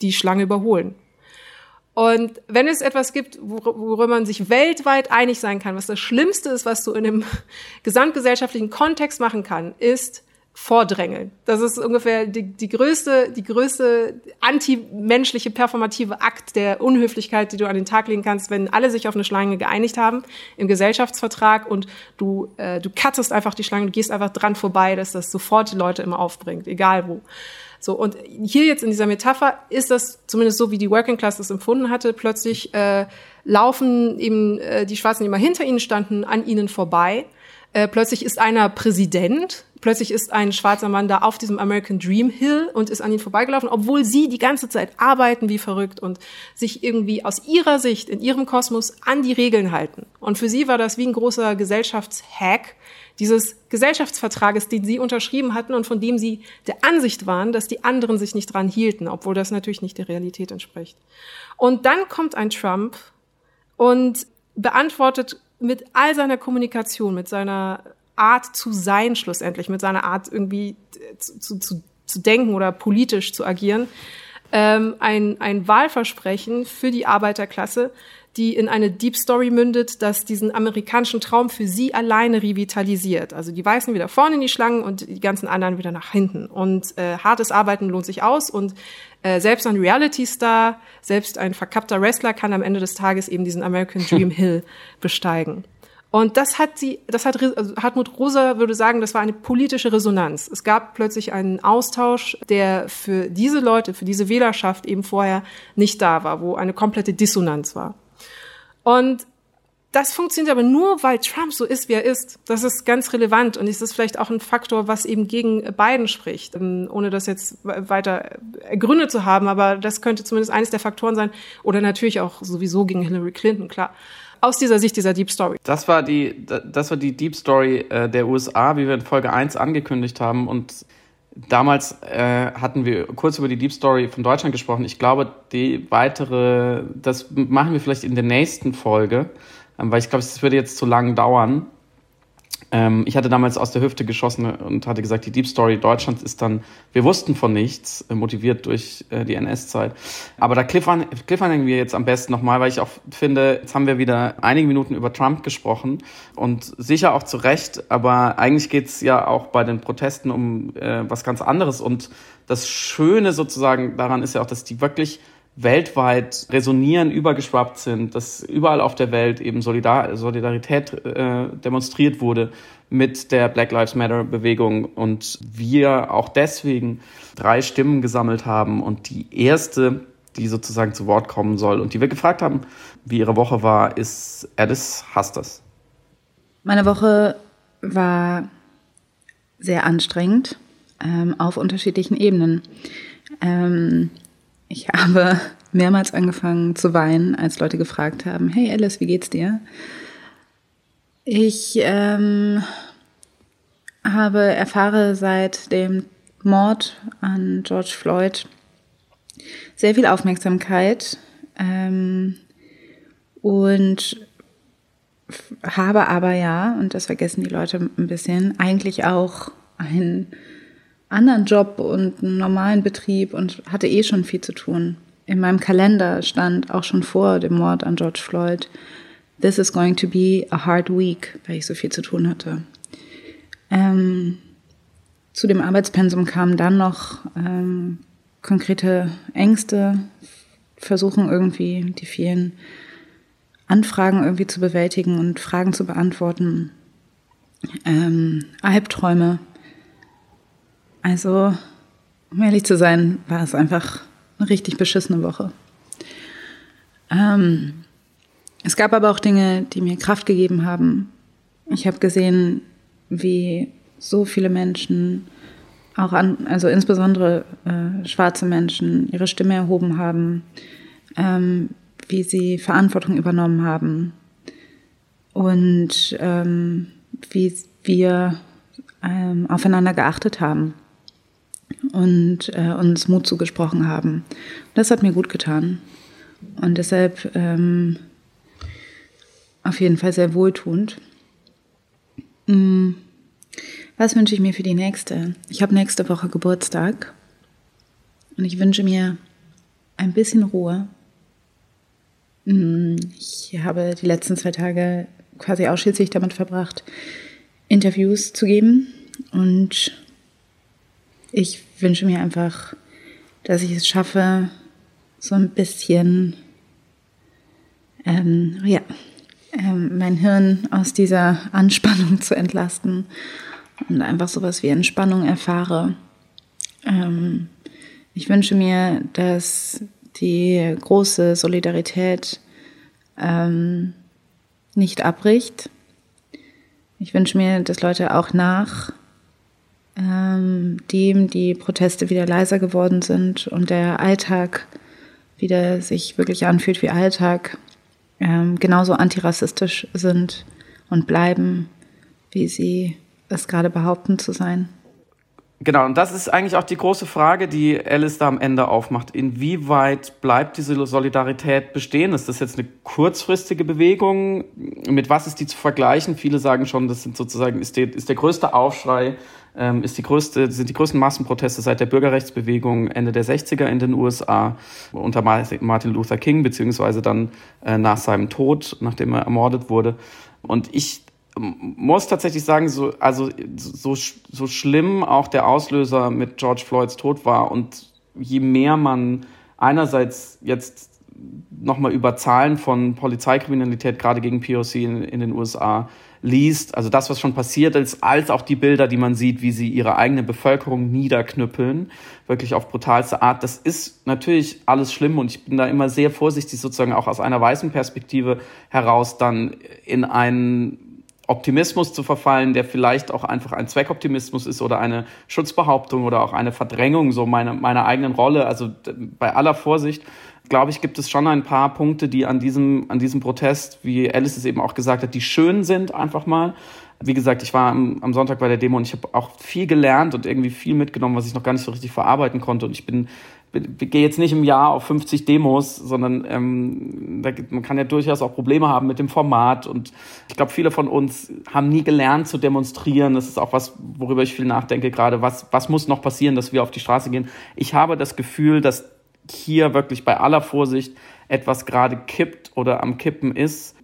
die Schlange überholen. Und wenn es etwas gibt, worüber man sich weltweit einig sein kann, was das Schlimmste ist, was du in dem *laughs* gesamtgesellschaftlichen Kontext machen kann, ist, vordrängeln. Das ist ungefähr die, die größte, die größte antimenschliche performative Akt der Unhöflichkeit, die du an den Tag legen kannst, wenn alle sich auf eine Schlange geeinigt haben im Gesellschaftsvertrag und du äh, du cuttest einfach die Schlange, du gehst einfach dran vorbei, dass das sofort die Leute immer aufbringt, egal wo. So und hier jetzt in dieser Metapher ist das zumindest so, wie die Working Class das empfunden hatte. Plötzlich äh, laufen eben äh, die Schwarzen, die immer hinter ihnen standen, an ihnen vorbei. Äh, plötzlich ist einer Präsident Plötzlich ist ein schwarzer Mann da auf diesem American Dream Hill und ist an ihn vorbeigelaufen, obwohl sie die ganze Zeit arbeiten wie verrückt und sich irgendwie aus ihrer Sicht, in ihrem Kosmos an die Regeln halten. Und für sie war das wie ein großer Gesellschaftshack dieses Gesellschaftsvertrages, den sie unterschrieben hatten und von dem sie der Ansicht waren, dass die anderen sich nicht dran hielten, obwohl das natürlich nicht der Realität entspricht. Und dann kommt ein Trump und beantwortet mit all seiner Kommunikation, mit seiner Art zu sein, schlussendlich, mit seiner Art irgendwie zu, zu, zu denken oder politisch zu agieren, ähm, ein, ein Wahlversprechen für die Arbeiterklasse, die in eine Deep Story mündet, dass diesen amerikanischen Traum für sie alleine revitalisiert. Also die Weißen wieder vorne in die Schlangen und die ganzen anderen wieder nach hinten. Und äh, hartes Arbeiten lohnt sich aus und äh, selbst ein Reality-Star, selbst ein verkappter Wrestler kann am Ende des Tages eben diesen American Dream *laughs* Hill besteigen. Und das hat sie, das hat also Hartmut Rosa würde sagen, das war eine politische Resonanz. Es gab plötzlich einen Austausch, der für diese Leute, für diese Wählerschaft eben vorher nicht da war, wo eine komplette Dissonanz war. Und das funktioniert aber nur, weil Trump so ist, wie er ist. Das ist ganz relevant und ist das vielleicht auch ein Faktor, was eben gegen Biden spricht, ähm, ohne das jetzt weiter ergründet zu haben. Aber das könnte zumindest eines der Faktoren sein oder natürlich auch sowieso gegen Hillary Clinton, klar. Aus dieser Sicht dieser Deep Story.
Das war die, das war die Deep Story äh, der USA, wie wir in Folge 1 angekündigt haben und Damals äh, hatten wir kurz über die Deep Story von Deutschland gesprochen. Ich glaube, die weitere, das machen wir vielleicht in der nächsten Folge. Ähm, weil ich glaube, es würde jetzt zu lang dauern. Ähm, ich hatte damals aus der Hüfte geschossen und hatte gesagt, die Deep Story Deutschlands ist dann, wir wussten von nichts, äh, motiviert durch äh, die NS-Zeit. Aber da cliffhangern wir jetzt am besten nochmal, weil ich auch finde, jetzt haben wir wieder einige Minuten über Trump gesprochen und sicher auch zu Recht, aber eigentlich geht's ja auch bei den Protesten um äh, was ganz anderes und das Schöne sozusagen daran ist ja auch, dass die wirklich weltweit resonieren, übergeschwappt sind, dass überall auf der Welt eben Solidar Solidarität äh, demonstriert wurde mit der Black Lives Matter Bewegung und wir auch deswegen drei Stimmen gesammelt haben und die erste, die sozusagen zu Wort kommen soll und die wir gefragt haben, wie ihre Woche war, ist Alice Hasters.
Meine Woche war sehr anstrengend ähm, auf unterschiedlichen Ebenen. Ähm, ich habe mehrmals angefangen zu weinen, als Leute gefragt haben, hey Alice, wie geht's dir? Ich ähm, habe erfahre seit dem Mord an George Floyd sehr viel Aufmerksamkeit ähm, und habe aber ja, und das vergessen die Leute ein bisschen, eigentlich auch ein anderen Job und einen normalen Betrieb und hatte eh schon viel zu tun. In meinem Kalender stand auch schon vor dem Mord an George Floyd, This is going to be a hard week, weil ich so viel zu tun hatte. Ähm, zu dem Arbeitspensum kamen dann noch ähm, konkrete Ängste, versuchen irgendwie die vielen Anfragen irgendwie zu bewältigen und Fragen zu beantworten, ähm, Albträume, also, um ehrlich zu sein, war es einfach eine richtig beschissene Woche. Ähm, es gab aber auch Dinge, die mir Kraft gegeben haben. Ich habe gesehen, wie so viele Menschen, auch an, also insbesondere äh, schwarze Menschen, ihre Stimme erhoben haben, ähm, wie sie Verantwortung übernommen haben und ähm, wie wir ähm, aufeinander geachtet haben und äh, uns Mut zugesprochen haben. Das hat mir gut getan. Und deshalb ähm, auf jeden Fall sehr wohltuend. Hm. Was wünsche ich mir für die nächste? Ich habe nächste Woche Geburtstag und ich wünsche mir ein bisschen Ruhe. Hm. Ich habe die letzten zwei Tage quasi ausschließlich damit verbracht, Interviews zu geben und ich wünsche mir einfach, dass ich es schaffe, so ein bisschen, ähm, ja, ähm, mein Hirn aus dieser *laughs* Anspannung zu entlasten und einfach sowas wie Entspannung erfahre. Ähm, ich wünsche mir, dass die große Solidarität ähm, nicht abbricht. Ich wünsche mir, dass Leute auch nach ähm, dem die Proteste wieder leiser geworden sind und der Alltag wieder sich wirklich anfühlt wie Alltag, ähm, genauso antirassistisch sind und bleiben, wie sie es gerade behaupten zu sein.
Genau, und das ist eigentlich auch die große Frage, die Alice da am Ende aufmacht. Inwieweit bleibt diese Solidarität bestehen? Ist das jetzt eine kurzfristige Bewegung? Mit was ist die zu vergleichen? Viele sagen schon, das sind sozusagen, ist, der, ist der größte Aufschrei ist die größte, sind die größten Massenproteste seit der Bürgerrechtsbewegung Ende der 60er in den USA unter Martin Luther King, beziehungsweise dann äh, nach seinem Tod, nachdem er ermordet wurde. Und ich muss tatsächlich sagen, so, also, so, so schlimm auch der Auslöser mit George Floyds Tod war und je mehr man einerseits jetzt nochmal über Zahlen von Polizeikriminalität gerade gegen POC in, in den USA liest, also das, was schon passiert ist, als auch die Bilder, die man sieht, wie sie ihre eigene Bevölkerung niederknüppeln, wirklich auf brutalste Art, das ist natürlich alles schlimm und ich bin da immer sehr vorsichtig, sozusagen auch aus einer weißen Perspektive heraus dann in einen Optimismus zu verfallen, der vielleicht auch einfach ein Zweckoptimismus ist oder eine Schutzbehauptung oder auch eine Verdrängung so meiner, meiner eigenen Rolle. Also bei aller Vorsicht glaube ich, gibt es schon ein paar Punkte, die an diesem, an diesem Protest, wie Alice es eben auch gesagt hat, die schön sind einfach mal. Wie gesagt, ich war am, am Sonntag bei der Demo und ich habe auch viel gelernt und irgendwie viel mitgenommen, was ich noch gar nicht so richtig verarbeiten konnte. Und ich bin, bin gehe jetzt nicht im Jahr auf 50 Demos, sondern ähm, da, man kann ja durchaus auch Probleme haben mit dem Format. Und ich glaube, viele von uns haben nie gelernt zu demonstrieren. Das ist auch was, worüber ich viel nachdenke gerade. Was, was muss noch passieren, dass wir auf die Straße gehen? Ich habe das Gefühl, dass hier wirklich bei aller Vorsicht etwas gerade kippt oder am Kippen ist,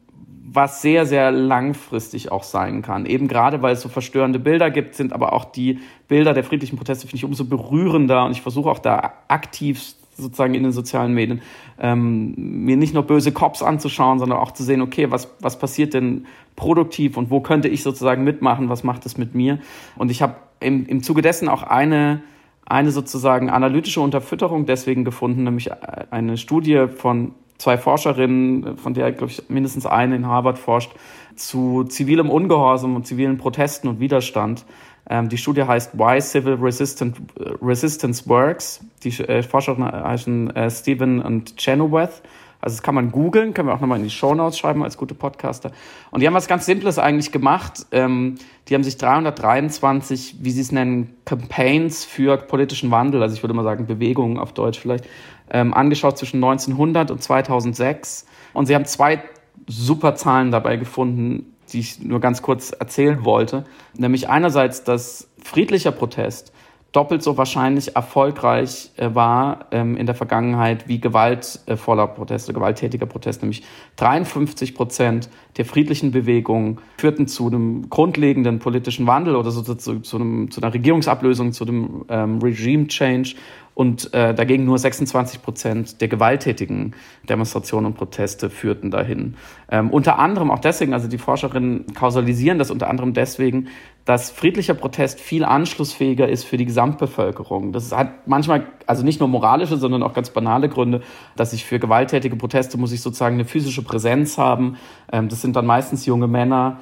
was sehr, sehr langfristig auch sein kann. Eben gerade, weil es so verstörende Bilder gibt, sind aber auch die Bilder der friedlichen Proteste, finde ich, umso berührender. Und ich versuche auch da aktiv sozusagen in den sozialen Medien ähm, mir nicht nur böse Cops anzuschauen, sondern auch zu sehen, okay, was, was passiert denn produktiv und wo könnte ich sozusagen mitmachen, was macht es mit mir? Und ich habe im, im Zuge dessen auch eine eine sozusagen analytische Unterfütterung deswegen gefunden, nämlich eine Studie von zwei Forscherinnen, von der, glaube ich, mindestens eine in Harvard forscht, zu zivilem Ungehorsam und zivilen Protesten und Widerstand. Ähm, die Studie heißt Why Civil Resistance, Resistance Works. Die äh, Forscherinnen heißen äh, Stephen und Chenoweth. Also das kann man googeln, können wir auch nochmal in die Show Notes schreiben als gute Podcaster. Und die haben was ganz Simples eigentlich gemacht. Ähm, die haben sich 323, wie sie es nennen, Campaigns für politischen Wandel, also ich würde mal sagen Bewegungen auf Deutsch vielleicht, ähm, angeschaut zwischen 1900 und 2006. Und sie haben zwei super Zahlen dabei gefunden, die ich nur ganz kurz erzählen wollte. Nämlich einerseits, dass friedlicher Protest doppelt so wahrscheinlich erfolgreich äh, war ähm, in der Vergangenheit wie gewaltvoller Proteste, gewalttätiger Protest, nämlich 53 Prozent der friedlichen Bewegungen führten zu einem grundlegenden politischen Wandel oder so, zu, zu, einem, zu einer Regierungsablösung, zu einem ähm, Regime Change und äh, dagegen nur 26 Prozent der gewalttätigen Demonstrationen und Proteste führten dahin. Ähm, unter anderem auch deswegen, also die Forscherinnen kausalisieren das unter anderem deswegen, dass friedlicher Protest viel anschlussfähiger ist für die Gesamtbevölkerung. Das hat manchmal, also nicht nur moralische, sondern auch ganz banale Gründe, dass ich für gewalttätige Proteste muss ich sozusagen eine physische Präsenz haben. Ähm, das sind dann meistens junge Männer.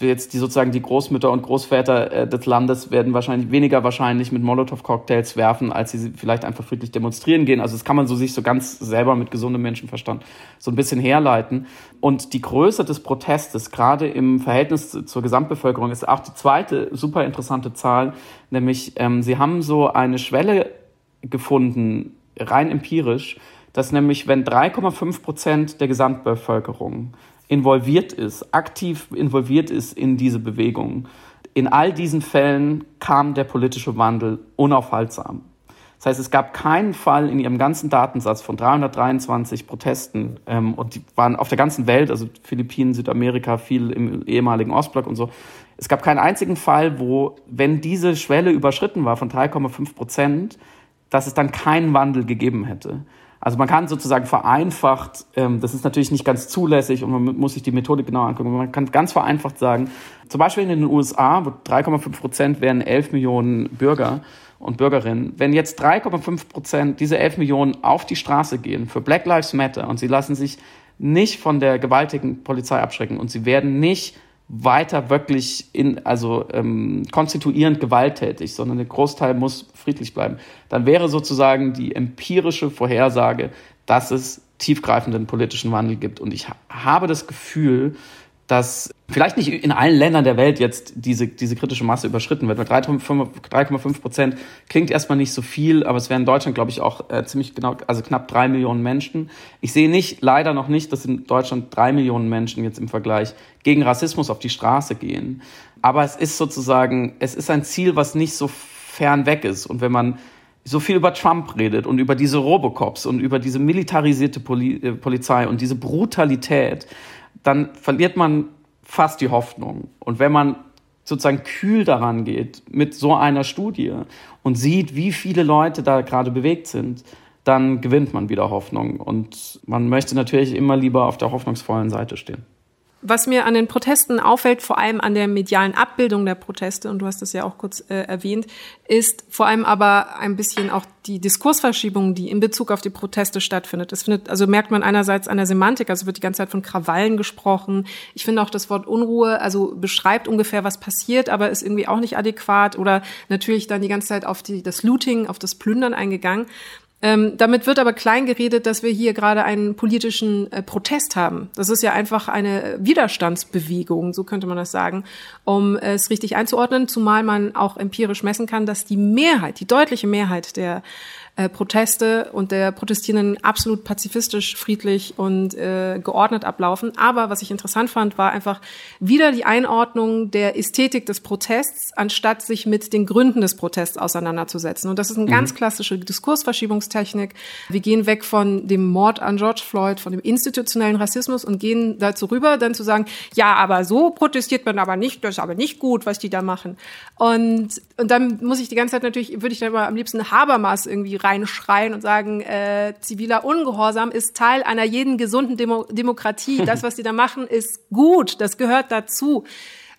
Jetzt die sozusagen die Großmütter und Großväter äh, des Landes werden wahrscheinlich weniger wahrscheinlich mit Molotow-Cocktails werfen, als sie vielleicht einfach friedlich demonstrieren gehen. Also das kann man so sich so ganz selber mit gesundem Menschenverstand so ein bisschen herleiten. Und die Größe des Protestes, gerade im Verhältnis zur Gesamtbevölkerung, ist auch die zweite super interessante Zahl, nämlich ähm, sie haben so eine Schwelle gefunden, rein empirisch, dass nämlich wenn 3,5 Prozent der Gesamtbevölkerung involviert ist, aktiv involviert ist in diese Bewegung, in all diesen Fällen kam der politische Wandel unaufhaltsam. Das heißt, es gab keinen Fall in ihrem ganzen Datensatz von 323 Protesten ähm, und die waren auf der ganzen Welt, also Philippinen, Südamerika, viel im ehemaligen Ostblock und so. Es gab keinen einzigen Fall, wo, wenn diese Schwelle überschritten war von 3,5 Prozent, dass es dann keinen Wandel gegeben hätte. Also man kann sozusagen vereinfacht, ähm, das ist natürlich nicht ganz zulässig und man muss sich die Methodik genau angucken, man kann ganz vereinfacht sagen, zum Beispiel in den USA, wo 3,5 Prozent wären 11 Millionen Bürger, und Bürgerinnen, wenn jetzt 3,5 Prozent dieser 11 Millionen auf die Straße gehen für Black Lives Matter und sie lassen sich nicht von der gewaltigen Polizei abschrecken und sie werden nicht weiter wirklich in, also ähm, konstituierend gewalttätig, sondern der Großteil muss friedlich bleiben, dann wäre sozusagen die empirische Vorhersage, dass es tiefgreifenden politischen Wandel gibt. Und ich habe das Gefühl, dass vielleicht nicht in allen Ländern der Welt jetzt diese, diese kritische Masse überschritten wird. Mit 3,5 Prozent klingt erstmal nicht so viel, aber es wären in Deutschland, glaube ich, auch äh, ziemlich genau, also knapp drei Millionen Menschen. Ich sehe nicht, leider noch nicht, dass in Deutschland drei Millionen Menschen jetzt im Vergleich gegen Rassismus auf die Straße gehen. Aber es ist sozusagen, es ist ein Ziel, was nicht so fern weg ist. Und wenn man so viel über Trump redet und über diese Robocops und über diese militarisierte Poli äh, Polizei und diese Brutalität, dann verliert man fast die Hoffnung. Und wenn man sozusagen kühl daran geht mit so einer Studie und sieht, wie viele Leute da gerade bewegt sind, dann gewinnt man wieder Hoffnung. Und man möchte natürlich immer lieber auf der hoffnungsvollen Seite stehen.
Was mir an den Protesten auffällt, vor allem an der medialen Abbildung der Proteste, und du hast es ja auch kurz äh, erwähnt, ist vor allem aber ein bisschen auch die Diskursverschiebung, die in Bezug auf die Proteste stattfindet. Das findet, also merkt man einerseits an der Semantik, also wird die ganze Zeit von Krawallen gesprochen. Ich finde auch das Wort Unruhe, also beschreibt ungefähr, was passiert, aber ist irgendwie auch nicht adäquat oder natürlich dann die ganze Zeit auf die, das Looting, auf das Plündern eingegangen. Ähm, damit wird aber kleingeredet, dass wir hier gerade einen politischen äh, Protest haben. Das ist ja einfach eine Widerstandsbewegung, so könnte man das sagen, um es richtig einzuordnen, zumal man auch empirisch messen kann, dass die Mehrheit, die deutliche Mehrheit der äh, Proteste und der Protestierenden absolut pazifistisch, friedlich und äh, geordnet ablaufen. Aber was ich interessant fand, war einfach wieder die Einordnung der Ästhetik des Protests, anstatt sich mit den Gründen des Protests auseinanderzusetzen. Und das ist eine mhm. ganz klassische Diskursverschiebungstechnik. Wir gehen weg von dem Mord an George Floyd, von dem institutionellen Rassismus und gehen dazu rüber, dann zu sagen, ja, aber so protestiert man aber nicht, das ist aber nicht gut, was die da machen. Und, und dann muss ich die ganze Zeit natürlich, würde ich dann mal am liebsten Habermas irgendwie reinschreien und sagen, äh, ziviler Ungehorsam ist Teil einer jeden gesunden Demo Demokratie. *laughs* Das, was die da machen, ist gut. Das gehört dazu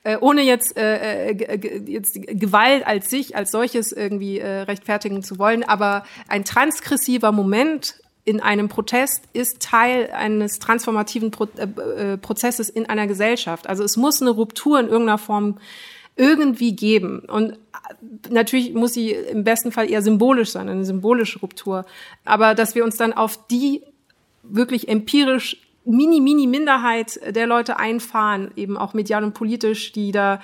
äh, ohne jetzt, äh, äh jetzt Gewalt als sich, als solches irgendwie äh, rechtfertigen zu wollen, aber ein transgressiver Moment in einem Protest ist Teil eines transformativen Pro äh, äh Prozesses in einer Gesellschaft. Also es muss eine Ruptur in irgendeiner Form irgendwie geben. Und natürlich muss sie im besten Fall eher symbolisch sein, eine symbolische Ruptur. Aber dass wir uns dann auf die wirklich empirisch mini, mini Minderheit der Leute einfahren, eben auch medial und politisch, die da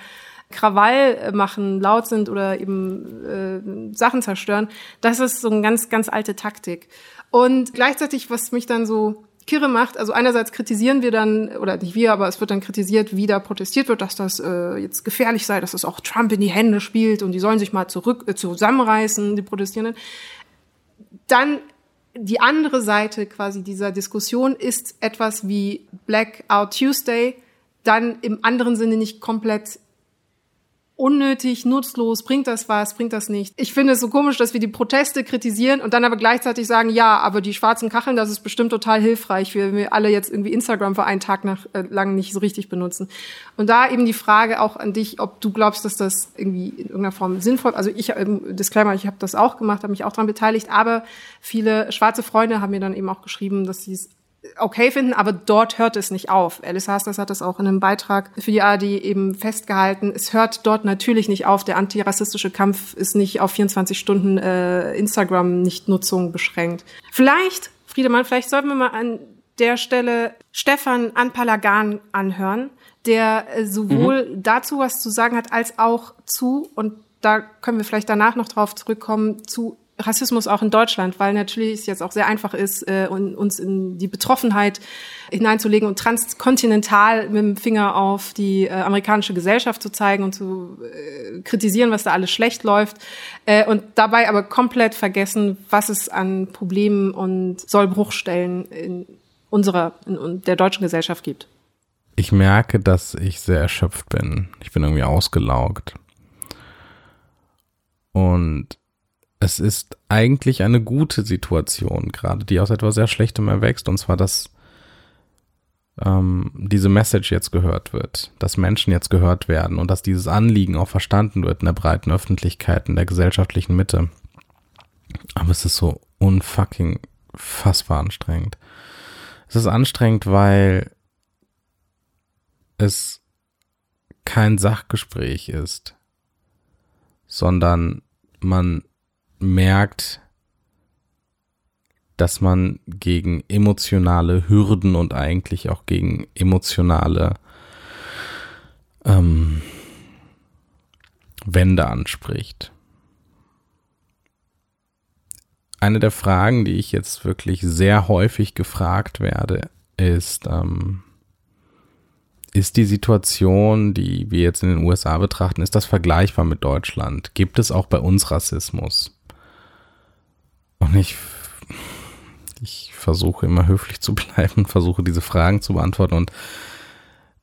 Krawall machen, laut sind oder eben äh, Sachen zerstören, das ist so eine ganz, ganz alte Taktik. Und gleichzeitig, was mich dann so kirre macht. Also einerseits kritisieren wir dann, oder nicht wir, aber es wird dann kritisiert, wie da protestiert wird, dass das äh, jetzt gefährlich sei, dass es auch Trump in die Hände spielt und die sollen sich mal zurück äh, zusammenreißen, die Protestierenden. Dann die andere Seite quasi dieser Diskussion ist etwas wie Blackout Tuesday, dann im anderen Sinne nicht komplett unnötig, nutzlos, bringt das was, bringt das nicht. Ich finde es so komisch, dass wir die Proteste kritisieren und dann aber gleichzeitig sagen, ja, aber die schwarzen Kacheln, das ist bestimmt total hilfreich, wenn wir alle jetzt irgendwie Instagram für einen Tag nach, äh, lang nicht so richtig benutzen. Und da eben die Frage auch an dich, ob du glaubst, dass das irgendwie in irgendeiner Form sinnvoll, also ich, ähm, Disclaimer, ich habe das auch gemacht, habe mich auch daran beteiligt, aber viele schwarze Freunde haben mir dann eben auch geschrieben, dass sie es okay finden, aber dort hört es nicht auf. Alice Hasters hat das auch in einem Beitrag für die ARD eben festgehalten. Es hört dort natürlich nicht auf. Der antirassistische Kampf ist nicht auf 24 Stunden äh, Instagram-Nichtnutzung beschränkt. Vielleicht, Friedemann, vielleicht sollten wir mal an der Stelle Stefan Anpalagan anhören, der äh, sowohl mhm. dazu was zu sagen hat, als auch zu, und da können wir vielleicht danach noch drauf zurückkommen, zu Rassismus auch in Deutschland, weil natürlich es jetzt auch sehr einfach ist, äh, uns in die Betroffenheit hineinzulegen und transkontinental mit dem Finger auf die äh, amerikanische Gesellschaft zu zeigen und zu äh, kritisieren, was da alles schlecht läuft äh, und dabei aber komplett vergessen, was es an Problemen und Sollbruchstellen in unserer, in der deutschen Gesellschaft gibt.
Ich merke, dass ich sehr erschöpft bin. Ich bin irgendwie ausgelaugt. Und es ist eigentlich eine gute Situation gerade, die aus etwas sehr Schlechtem erwächst, und zwar, dass ähm, diese Message jetzt gehört wird, dass Menschen jetzt gehört werden und dass dieses Anliegen auch verstanden wird in der breiten Öffentlichkeit, in der gesellschaftlichen Mitte. Aber es ist so unfucking fassbar anstrengend. Es ist anstrengend, weil es kein Sachgespräch ist, sondern man merkt, dass man gegen emotionale Hürden und eigentlich auch gegen emotionale ähm, Wände anspricht. Eine der Fragen, die ich jetzt wirklich sehr häufig gefragt werde, ist, ähm, ist die Situation, die wir jetzt in den USA betrachten, ist das vergleichbar mit Deutschland? Gibt es auch bei uns Rassismus? Und ich, ich versuche immer höflich zu bleiben, versuche diese Fragen zu beantworten. Und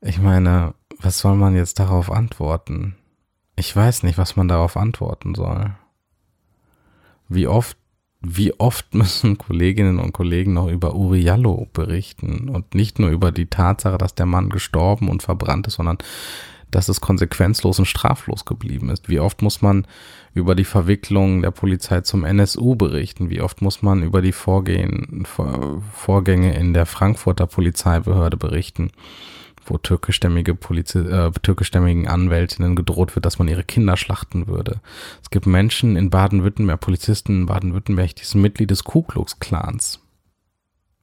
ich meine, was soll man jetzt darauf antworten? Ich weiß nicht, was man darauf antworten soll. Wie oft wie oft *laughs* müssen Kolleginnen und Kollegen noch über Uriallo berichten und nicht nur über die Tatsache, dass der Mann gestorben und verbrannt ist, sondern dass es konsequenzlos und straflos geblieben ist. Wie oft muss man über die Verwicklung der Polizei zum NSU berichten? Wie oft muss man über die Vorgehen, Vorgänge in der Frankfurter Polizeibehörde berichten? wo türkischstämmige Polizi äh, türkischstämmigen Anwältinnen gedroht wird, dass man ihre Kinder schlachten würde. Es gibt Menschen in Baden-Württemberg, Polizisten in Baden-Württemberg, die sind Mitglied des Ku Klux Klans.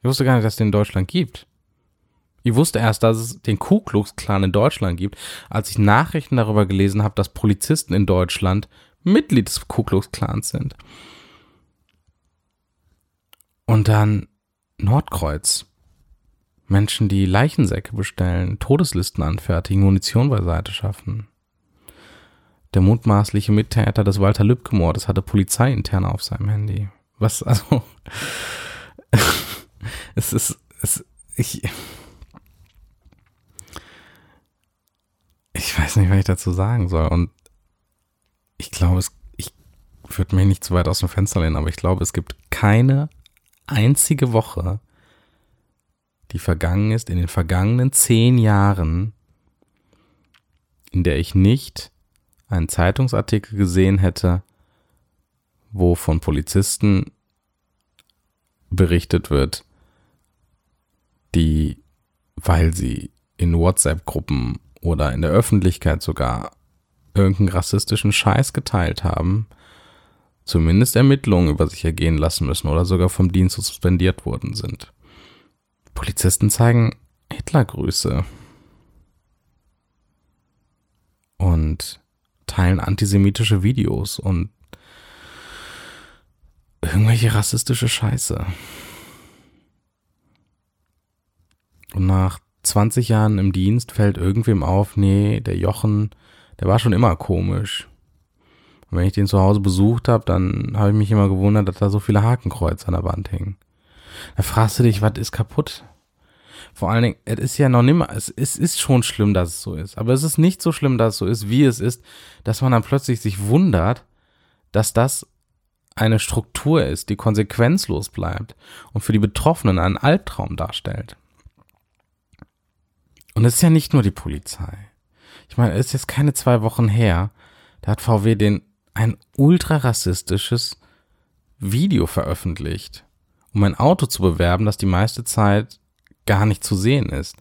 Ich wusste gar nicht, dass es den in Deutschland gibt. Ich wusste erst, dass es den Ku Klux Klan in Deutschland gibt, als ich Nachrichten darüber gelesen habe, dass Polizisten in Deutschland Mitglied des Ku Klux Klans sind. Und dann Nordkreuz. Menschen, die Leichensäcke bestellen, Todeslisten anfertigen, Munition beiseite schaffen. Der mutmaßliche Mittäter des Walter Lübcke-Mordes hatte Polizei intern auf seinem Handy. Was, also, *laughs* es ist, es, ich, ich weiß nicht, was ich dazu sagen soll. Und ich glaube, es, ich würde mich nicht zu weit aus dem Fenster lehnen, aber ich glaube, es gibt keine einzige Woche, die vergangen ist, in den vergangenen zehn Jahren, in der ich nicht einen Zeitungsartikel gesehen hätte, wo von Polizisten berichtet wird, die, weil sie in WhatsApp-Gruppen oder in der Öffentlichkeit sogar irgendeinen rassistischen Scheiß geteilt haben, zumindest Ermittlungen über sich ergehen lassen müssen oder sogar vom Dienst suspendiert worden sind. Polizisten zeigen Hitlergrüße und teilen antisemitische Videos und irgendwelche rassistische Scheiße. Und nach 20 Jahren im Dienst fällt irgendwem auf, nee, der Jochen, der war schon immer komisch. Und wenn ich den zu Hause besucht habe, dann habe ich mich immer gewundert, dass da so viele Hakenkreuze an der Wand hängen. Da fragst du dich, was ist kaputt? Vor allen Dingen, es ist ja noch nimmer, es, es ist schon schlimm, dass es so ist. Aber es ist nicht so schlimm, dass es so ist, wie es ist, dass man dann plötzlich sich wundert, dass das eine Struktur ist, die konsequenzlos bleibt und für die Betroffenen einen Albtraum darstellt. Und es ist ja nicht nur die Polizei. Ich meine, es ist jetzt keine zwei Wochen her, da hat VW den ein ultra rassistisches Video veröffentlicht um ein Auto zu bewerben, das die meiste Zeit gar nicht zu sehen ist.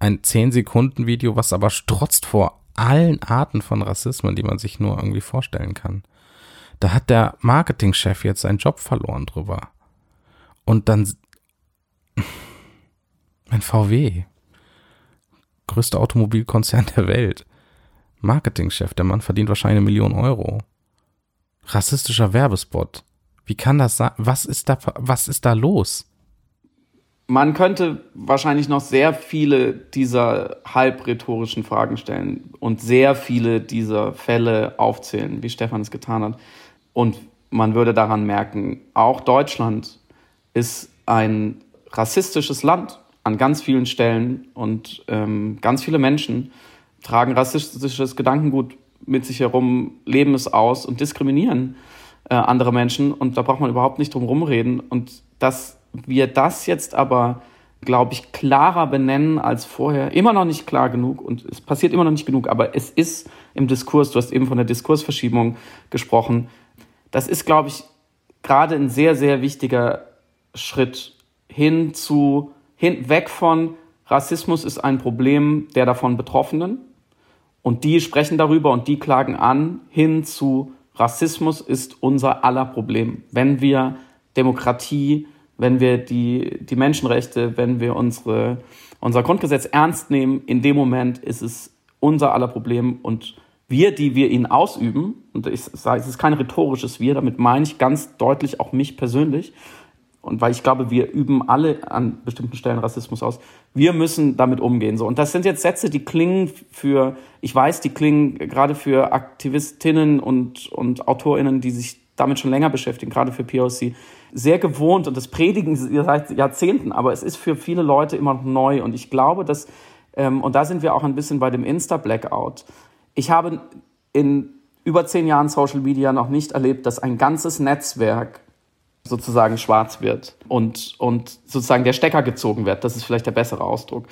Ein 10-Sekunden-Video, was aber strotzt vor allen Arten von Rassismen, die man sich nur irgendwie vorstellen kann. Da hat der Marketingchef jetzt seinen Job verloren drüber. Und dann mein VW, größter Automobilkonzern der Welt, Marketingchef, der Mann verdient wahrscheinlich eine Million Euro. Rassistischer Werbespot. Wie kann das sein? Was ist da, was ist da los?
Man könnte wahrscheinlich noch sehr viele dieser halb rhetorischen Fragen stellen und sehr viele dieser Fälle aufzählen, wie Stefan es getan hat. Und man würde daran merken, auch Deutschland ist ein rassistisches Land an ganz vielen Stellen und ähm, ganz viele Menschen tragen rassistisches Gedankengut mit sich herum, leben es aus und diskriminieren äh, andere Menschen und da braucht man überhaupt nicht drum rumreden. Und dass wir das jetzt aber, glaube ich, klarer benennen als vorher, immer noch nicht klar genug und es passiert immer noch nicht genug, aber es ist im Diskurs, du hast eben von der Diskursverschiebung gesprochen, das ist, glaube ich, gerade ein sehr, sehr wichtiger Schritt hin zu, hin, weg von Rassismus ist ein Problem der davon Betroffenen und die sprechen darüber und die klagen an, hin zu Rassismus ist unser aller Problem. Wenn wir Demokratie, wenn wir die, die Menschenrechte, wenn wir unsere, unser Grundgesetz ernst nehmen, in dem Moment ist es unser aller Problem und wir, die wir ihn ausüben, und ich sage, es ist kein rhetorisches Wir, damit meine ich ganz deutlich auch mich persönlich, und weil ich glaube, wir üben alle an bestimmten Stellen Rassismus aus. Wir müssen damit umgehen. So. Und das sind jetzt Sätze, die klingen für, ich weiß, die klingen gerade für Aktivistinnen und, und AutorInnen, die sich damit schon länger beschäftigen, gerade für POC, sehr gewohnt und das predigen sie seit Jahrzehnten, aber es ist für viele Leute immer noch neu. Und ich glaube, dass, ähm, und da sind wir auch ein bisschen bei dem Insta-Blackout. Ich habe in über zehn Jahren Social Media noch nicht erlebt, dass ein ganzes Netzwerk sozusagen schwarz wird und, und sozusagen der Stecker gezogen wird. Das ist vielleicht der bessere Ausdruck.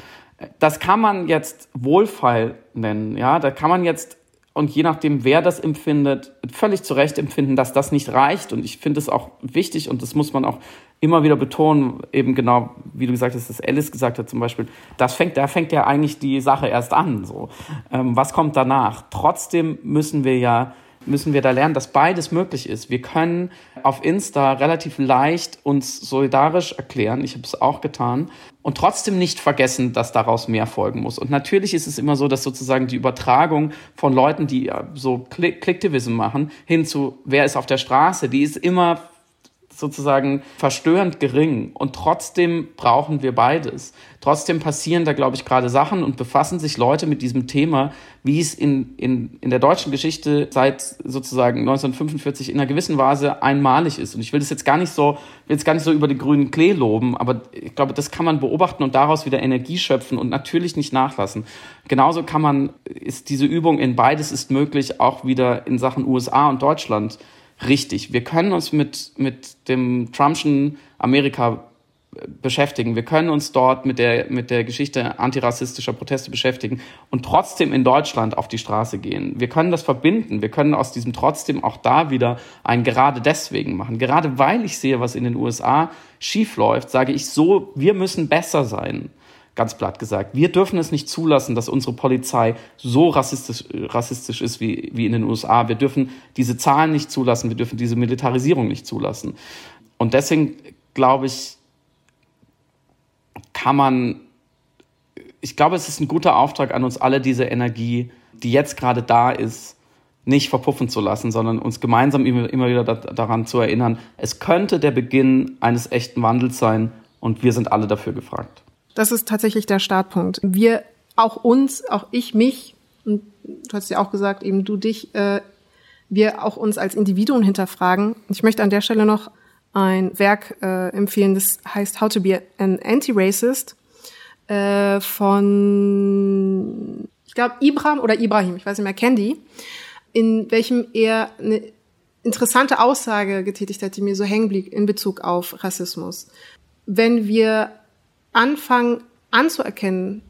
Das kann man jetzt wohlfeil nennen, ja. Da kann man jetzt und je nachdem, wer das empfindet, völlig zu Recht empfinden, dass das nicht reicht. Und ich finde es auch wichtig und das muss man auch immer wieder betonen, eben genau, wie du gesagt hast, dass Alice gesagt hat zum Beispiel, das fängt, da fängt ja eigentlich die Sache erst an. So, ähm, was kommt danach? Trotzdem müssen wir ja müssen wir da lernen, dass beides möglich ist. Wir können auf Insta relativ leicht uns solidarisch erklären. Ich habe es auch getan. Und trotzdem nicht vergessen, dass daraus mehr folgen muss. Und natürlich ist es immer so, dass sozusagen die Übertragung von Leuten, die so Clicktivism machen, hin zu wer ist auf der Straße, die ist immer sozusagen verstörend gering. Und trotzdem brauchen wir beides. Trotzdem passieren da, glaube ich, gerade Sachen und befassen sich Leute mit diesem Thema, wie es in, in, in der deutschen Geschichte seit sozusagen 1945 in einer gewissen Weise einmalig ist. Und ich will das jetzt gar nicht so, will jetzt gar nicht so über den grünen Klee loben, aber ich glaube, das kann man beobachten und daraus wieder Energie schöpfen und natürlich nicht nachlassen. Genauso kann man, ist diese Übung in beides ist möglich auch wieder in Sachen USA und Deutschland richtig. Wir können uns mit, mit dem Trumpschen Amerika äh, beschäftigen. Wir können uns dort mit der, mit der Geschichte antirassistischer Proteste beschäftigen und trotzdem in Deutschland auf die Straße gehen. Wir können das verbinden. Wir können aus diesem trotzdem auch da wieder ein gerade deswegen machen. Gerade weil ich sehe, was in den USA schiefläuft, sage ich so, wir müssen besser sein ganz platt gesagt. Wir dürfen es nicht zulassen, dass unsere Polizei so rassistisch, rassistisch ist wie, wie in den USA. Wir dürfen diese Zahlen nicht zulassen. Wir dürfen diese Militarisierung nicht zulassen. Und deswegen glaube ich, kann man, ich glaube, es ist ein guter Auftrag an uns alle, diese Energie, die jetzt gerade da ist, nicht verpuffen zu lassen, sondern uns gemeinsam immer wieder daran zu erinnern, es könnte der Beginn eines echten Wandels sein und wir sind alle dafür gefragt.
Das ist tatsächlich der Startpunkt. Wir, auch uns, auch ich, mich, und du hast ja auch gesagt, eben du dich, äh, wir auch uns als Individuen hinterfragen. Ich möchte an der Stelle noch ein Werk äh, empfehlen, das heißt How to be an Anti-Racist äh, von, ich glaube, Ibrahim oder Ibrahim, ich weiß nicht mehr, Candy, in welchem er eine interessante Aussage getätigt hat, die mir so hängen blieb in Bezug auf Rassismus. Wenn wir anfangen anzuerkennen,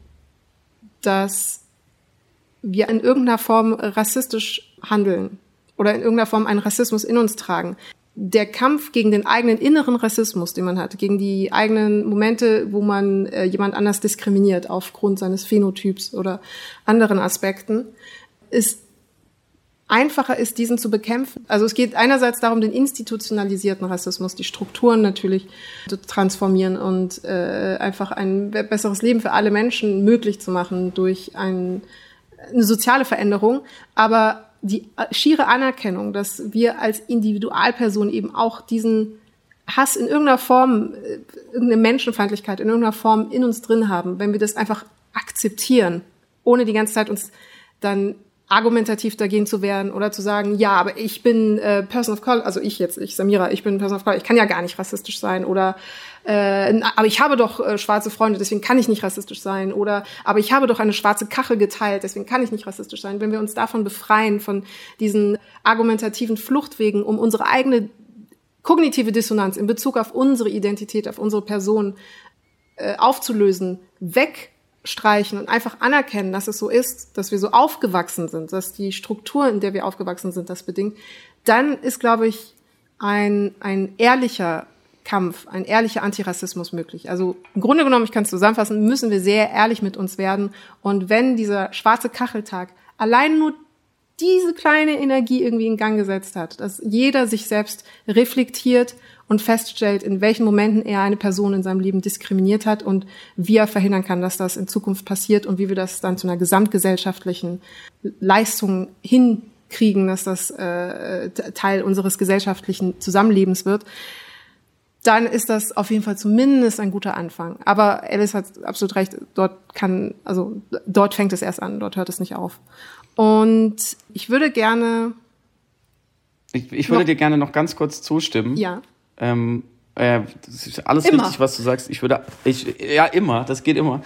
dass wir in irgendeiner Form rassistisch handeln oder in irgendeiner Form einen Rassismus in uns tragen. Der Kampf gegen den eigenen inneren Rassismus, den man hat, gegen die eigenen Momente, wo man äh, jemand anders diskriminiert aufgrund seines Phänotyps oder anderen Aspekten, ist einfacher ist, diesen zu bekämpfen. Also es geht einerseits darum, den institutionalisierten Rassismus, die Strukturen natürlich zu transformieren und äh, einfach ein besseres Leben für alle Menschen möglich zu machen durch ein, eine soziale Veränderung. Aber die schiere Anerkennung, dass wir als Individualperson eben auch diesen Hass in irgendeiner Form, äh, irgendeine Menschenfeindlichkeit in irgendeiner Form in uns drin haben, wenn wir das einfach akzeptieren, ohne die ganze Zeit uns dann argumentativ dagegen zu werden oder zu sagen, ja, aber ich bin äh, Person of Color, also ich jetzt, ich Samira, ich bin Person of Color, ich kann ja gar nicht rassistisch sein oder äh, aber ich habe doch äh, schwarze Freunde, deswegen kann ich nicht rassistisch sein oder aber ich habe doch eine schwarze Kachel geteilt, deswegen kann ich nicht rassistisch sein. Wenn wir uns davon befreien von diesen argumentativen Fluchtwegen, um unsere eigene kognitive Dissonanz in Bezug auf unsere Identität, auf unsere Person äh, aufzulösen, weg streichen und einfach anerkennen, dass es so ist, dass wir so aufgewachsen sind, dass die Struktur, in der wir aufgewachsen sind, das bedingt, dann ist, glaube ich, ein, ein ehrlicher Kampf, ein ehrlicher Antirassismus möglich. Also im Grunde genommen, ich kann es zusammenfassen, müssen wir sehr ehrlich mit uns werden. Und wenn dieser schwarze Kacheltag allein nur diese kleine Energie irgendwie in Gang gesetzt hat, dass jeder sich selbst reflektiert und feststellt, in welchen Momenten er eine Person in seinem Leben diskriminiert hat und wie er verhindern kann, dass das in Zukunft passiert und wie wir das dann zu einer gesamtgesellschaftlichen Leistung hinkriegen, dass das äh, Teil unseres gesellschaftlichen Zusammenlebens wird, dann ist das auf jeden Fall zumindest ein guter Anfang. Aber Alice hat absolut recht, dort kann, also dort fängt es erst an, dort hört es nicht auf. Und ich würde gerne.
Ich, ich würde dir gerne noch ganz kurz zustimmen.
Ja.
Ähm, äh, das ist alles immer. richtig, was du sagst. Ich würde, ich, ja, immer, das geht immer.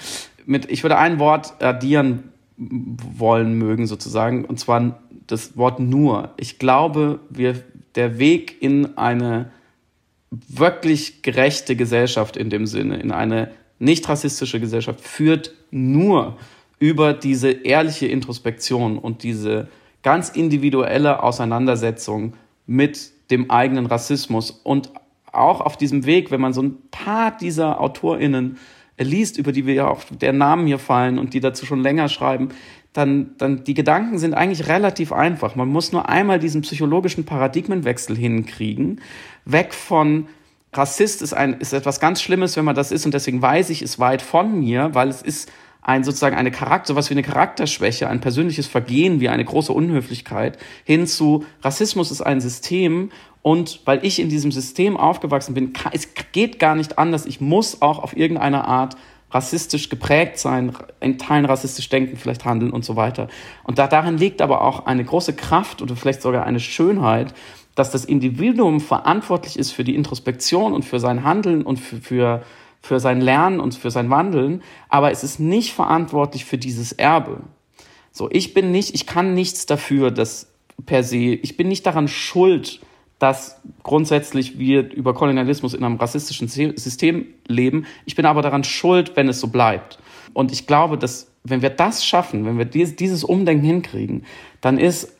Mit, ich würde ein Wort addieren wollen mögen, sozusagen, und zwar das Wort nur. Ich glaube, wir, der Weg in eine wirklich gerechte Gesellschaft in dem Sinne, in eine nicht rassistische Gesellschaft, führt nur über diese ehrliche Introspektion und diese ganz individuelle Auseinandersetzung mit dem eigenen Rassismus und auch auf diesem Weg, wenn man so ein paar dieser AutorInnen liest, über die wir ja auf der Namen hier fallen und die dazu schon länger schreiben, dann, dann die Gedanken sind eigentlich relativ einfach. Man muss nur einmal diesen psychologischen Paradigmenwechsel hinkriegen, weg von Rassist ist ein, ist etwas ganz Schlimmes, wenn man das ist und deswegen weiß ich es weit von mir, weil es ist ein sozusagen eine Charakter, was wie eine Charakterschwäche, ein persönliches Vergehen, wie eine große Unhöflichkeit, hin zu Rassismus ist ein System und weil ich in diesem System aufgewachsen bin, kann, es geht gar nicht anders. Ich muss auch auf irgendeine Art rassistisch geprägt sein, in Teilen rassistisch denken, vielleicht handeln und so weiter. Und da, darin liegt aber auch eine große Kraft oder vielleicht sogar eine Schönheit, dass das Individuum verantwortlich ist für die Introspektion und für sein Handeln und für, für, für sein Lernen und für sein Wandeln, aber es ist nicht verantwortlich für dieses Erbe. So, ich bin nicht, ich kann nichts dafür, dass per se, ich bin nicht daran schuld, dass grundsätzlich wir über Kolonialismus in einem rassistischen System leben. Ich bin aber daran schuld, wenn es so bleibt. Und ich glaube, dass wenn wir das schaffen, wenn wir dieses Umdenken hinkriegen, dann ist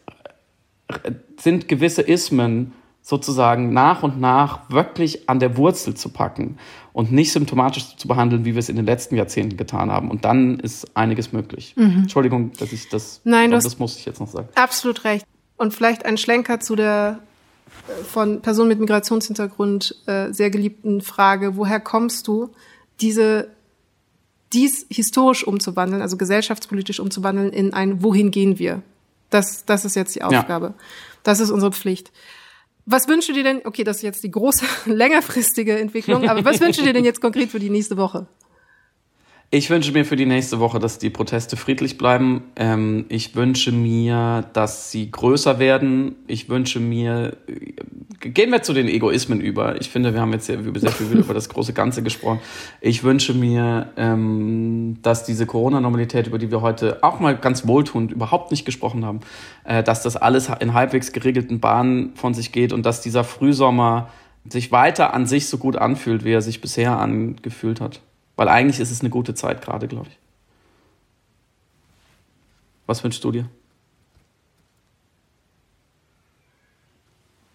sind gewisse Ismen sozusagen nach und nach wirklich an der Wurzel zu packen und nicht symptomatisch zu behandeln, wie wir es in den letzten Jahrzehnten getan haben. Und dann ist einiges möglich. Mhm. Entschuldigung, dass ich das,
Nein,
das, das musste ich jetzt noch sagen.
Absolut recht. Und vielleicht ein Schlenker zu der äh, von Personen mit Migrationshintergrund äh, sehr geliebten Frage, woher kommst du, diese dies historisch umzuwandeln, also gesellschaftspolitisch umzuwandeln in ein Wohin gehen wir? Das, das ist jetzt die Aufgabe. Ja. Das ist unsere Pflicht. Was wünschst du dir denn? Okay, das ist jetzt die große, *laughs* längerfristige Entwicklung, aber was wünschst du dir denn jetzt konkret für die nächste Woche?
Ich wünsche mir für die nächste Woche, dass die Proteste friedlich bleiben. Ähm, ich wünsche mir, dass sie größer werden. Ich wünsche mir, äh, gehen wir zu den Egoismen über. Ich finde, wir haben jetzt sehr, sehr viel *laughs* über das große Ganze gesprochen. Ich wünsche mir, ähm, dass diese Corona-Normalität, über die wir heute auch mal ganz wohltuend überhaupt nicht gesprochen haben, äh, dass das alles in halbwegs geregelten Bahnen von sich geht und dass dieser Frühsommer sich weiter an sich so gut anfühlt, wie er sich bisher angefühlt hat. Weil eigentlich ist es eine gute Zeit gerade, glaube ich. Was wünschst du dir?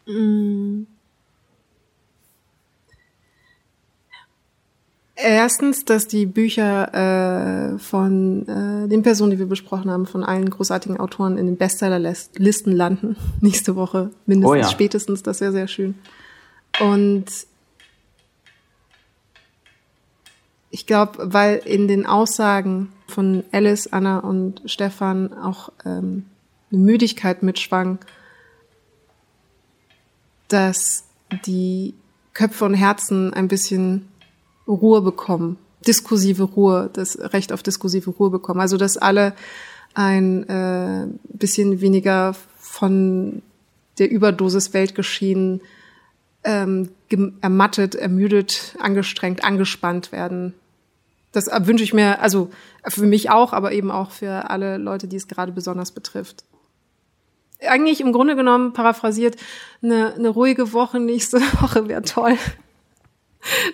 Mm. Erstens, dass die Bücher äh, von äh, den Personen, die wir besprochen haben, von allen großartigen Autoren in den Bestsellerlisten landen. *laughs* Nächste Woche mindestens, oh ja. spätestens. Das wäre sehr schön. Und ich glaube, weil in den Aussagen von Alice, Anna und Stefan auch ähm, eine Müdigkeit mitschwang, dass die Köpfe und Herzen ein bisschen Ruhe bekommen, diskursive Ruhe, das Recht auf diskursive Ruhe bekommen. Also dass alle ein äh, bisschen weniger von der Überdosis Weltgeschehen ähm, ermattet, ermüdet, angestrengt, angespannt werden das wünsche ich mir, also für mich auch, aber eben auch für alle Leute, die es gerade besonders betrifft. Eigentlich im Grunde genommen, paraphrasiert, eine, eine ruhige Woche nächste *laughs* Woche wäre toll.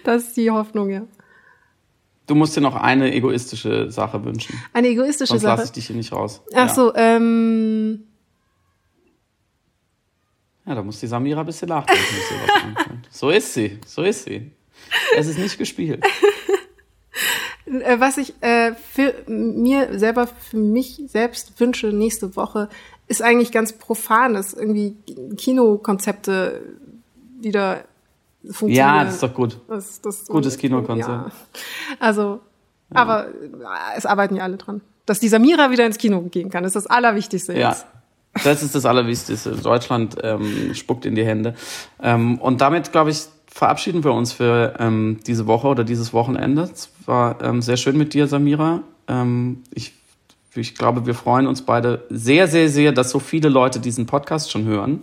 Das ist die Hoffnung, ja.
Du musst dir noch eine egoistische Sache wünschen.
Eine egoistische
Sonst
Sache?
lasse ich dich hier nicht raus.
Ach ja. so, ähm...
Ja, da muss die Samira ein bisschen nachdenken. so ist sie, so ist sie. Es ist nicht gespielt. *laughs*
Äh, was ich äh, für mir selber, für mich selbst wünsche nächste Woche, ist eigentlich ganz profan, dass irgendwie Kinokonzepte wieder funktionieren.
Ja, das ist doch gut. Das, das Gutes Kinokonzept. Ja.
Also, ja. aber es arbeiten ja alle dran. Dass die Samira wieder ins Kino gehen kann, ist das Allerwichtigste jetzt. Ja.
Das ist das Allerwichtigste. Deutschland ähm, spuckt in die Hände. Ähm, und damit, glaube ich, verabschieden wir uns für ähm, diese Woche oder dieses Wochenende. Es war ähm, sehr schön mit dir, Samira. Ähm, ich, ich glaube, wir freuen uns beide sehr, sehr, sehr, dass so viele Leute diesen Podcast schon hören.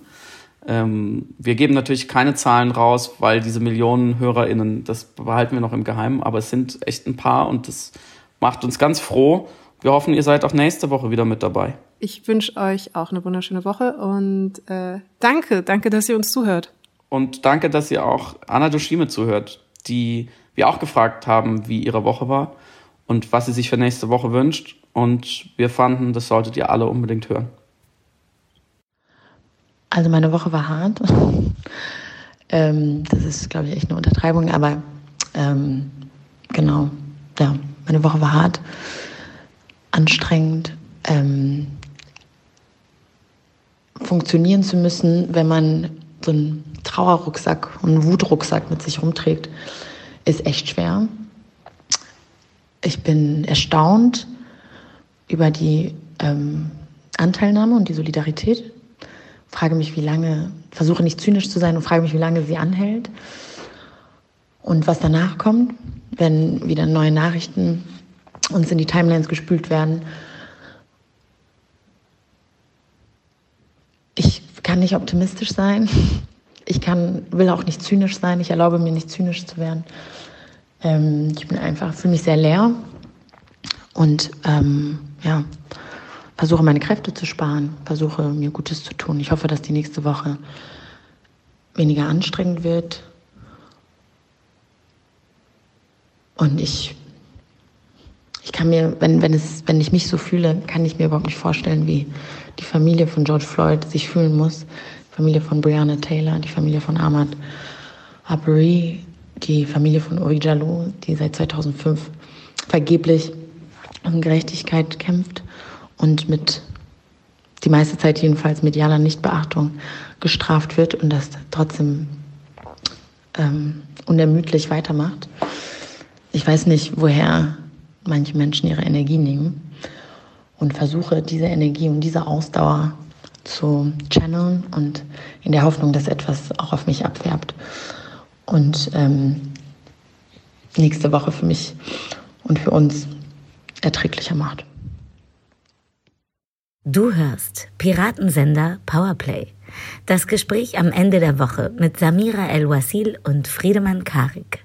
Ähm, wir geben natürlich keine Zahlen raus, weil diese Millionen HörerInnen, das behalten wir noch im Geheimen, aber es sind echt ein paar und das macht uns ganz froh. Wir hoffen, ihr seid auch nächste Woche wieder mit dabei.
Ich wünsche euch auch eine wunderschöne Woche und äh, danke, danke, dass ihr uns zuhört.
Und danke, dass ihr auch Anna Doshime zuhört, die wir auch gefragt haben, wie ihre Woche war und was sie sich für nächste Woche wünscht. Und wir fanden, das solltet ihr alle unbedingt hören.
Also meine Woche war hart. *laughs* ähm, das ist, glaube ich, echt eine Untertreibung, aber ähm, genau, ja, meine Woche war hart, anstrengend. Ähm, funktionieren zu müssen, wenn man so einen Trauerrucksack und Wutrucksack mit sich rumträgt, ist echt schwer. Ich bin erstaunt über die ähm, Anteilnahme und die Solidarität. Frage mich, wie lange, versuche nicht zynisch zu sein und frage mich, wie lange sie anhält. Und was danach kommt, wenn wieder neue Nachrichten uns in die Timelines gespült werden. Ich kann nicht optimistisch sein. Ich kann, will auch nicht zynisch sein. Ich erlaube mir nicht zynisch zu werden. Ähm, ich bin einfach, fühle mich sehr leer und ähm, ja, versuche meine Kräfte zu sparen, versuche mir Gutes zu tun. Ich hoffe, dass die nächste Woche weniger anstrengend wird. Und ich, ich kann mir, wenn, wenn, es, wenn ich mich so fühle, kann ich mir überhaupt nicht vorstellen, wie die Familie von George Floyd sich fühlen muss. Familie von Breonna Taylor, die Familie von Ahmad Arbery, die Familie von Uri Jalou, die seit 2005 vergeblich um Gerechtigkeit kämpft und mit die meiste Zeit jedenfalls medialer Nichtbeachtung gestraft wird und das trotzdem ähm, unermüdlich weitermacht. Ich weiß nicht, woher manche Menschen ihre Energie nehmen und versuche diese Energie und diese Ausdauer zu channeln und in der Hoffnung, dass etwas auch auf mich abfärbt und ähm, nächste Woche für mich und für uns erträglicher macht.
Du hörst Piratensender Powerplay. Das Gespräch am Ende der Woche mit Samira El-Wasil und Friedemann Karik.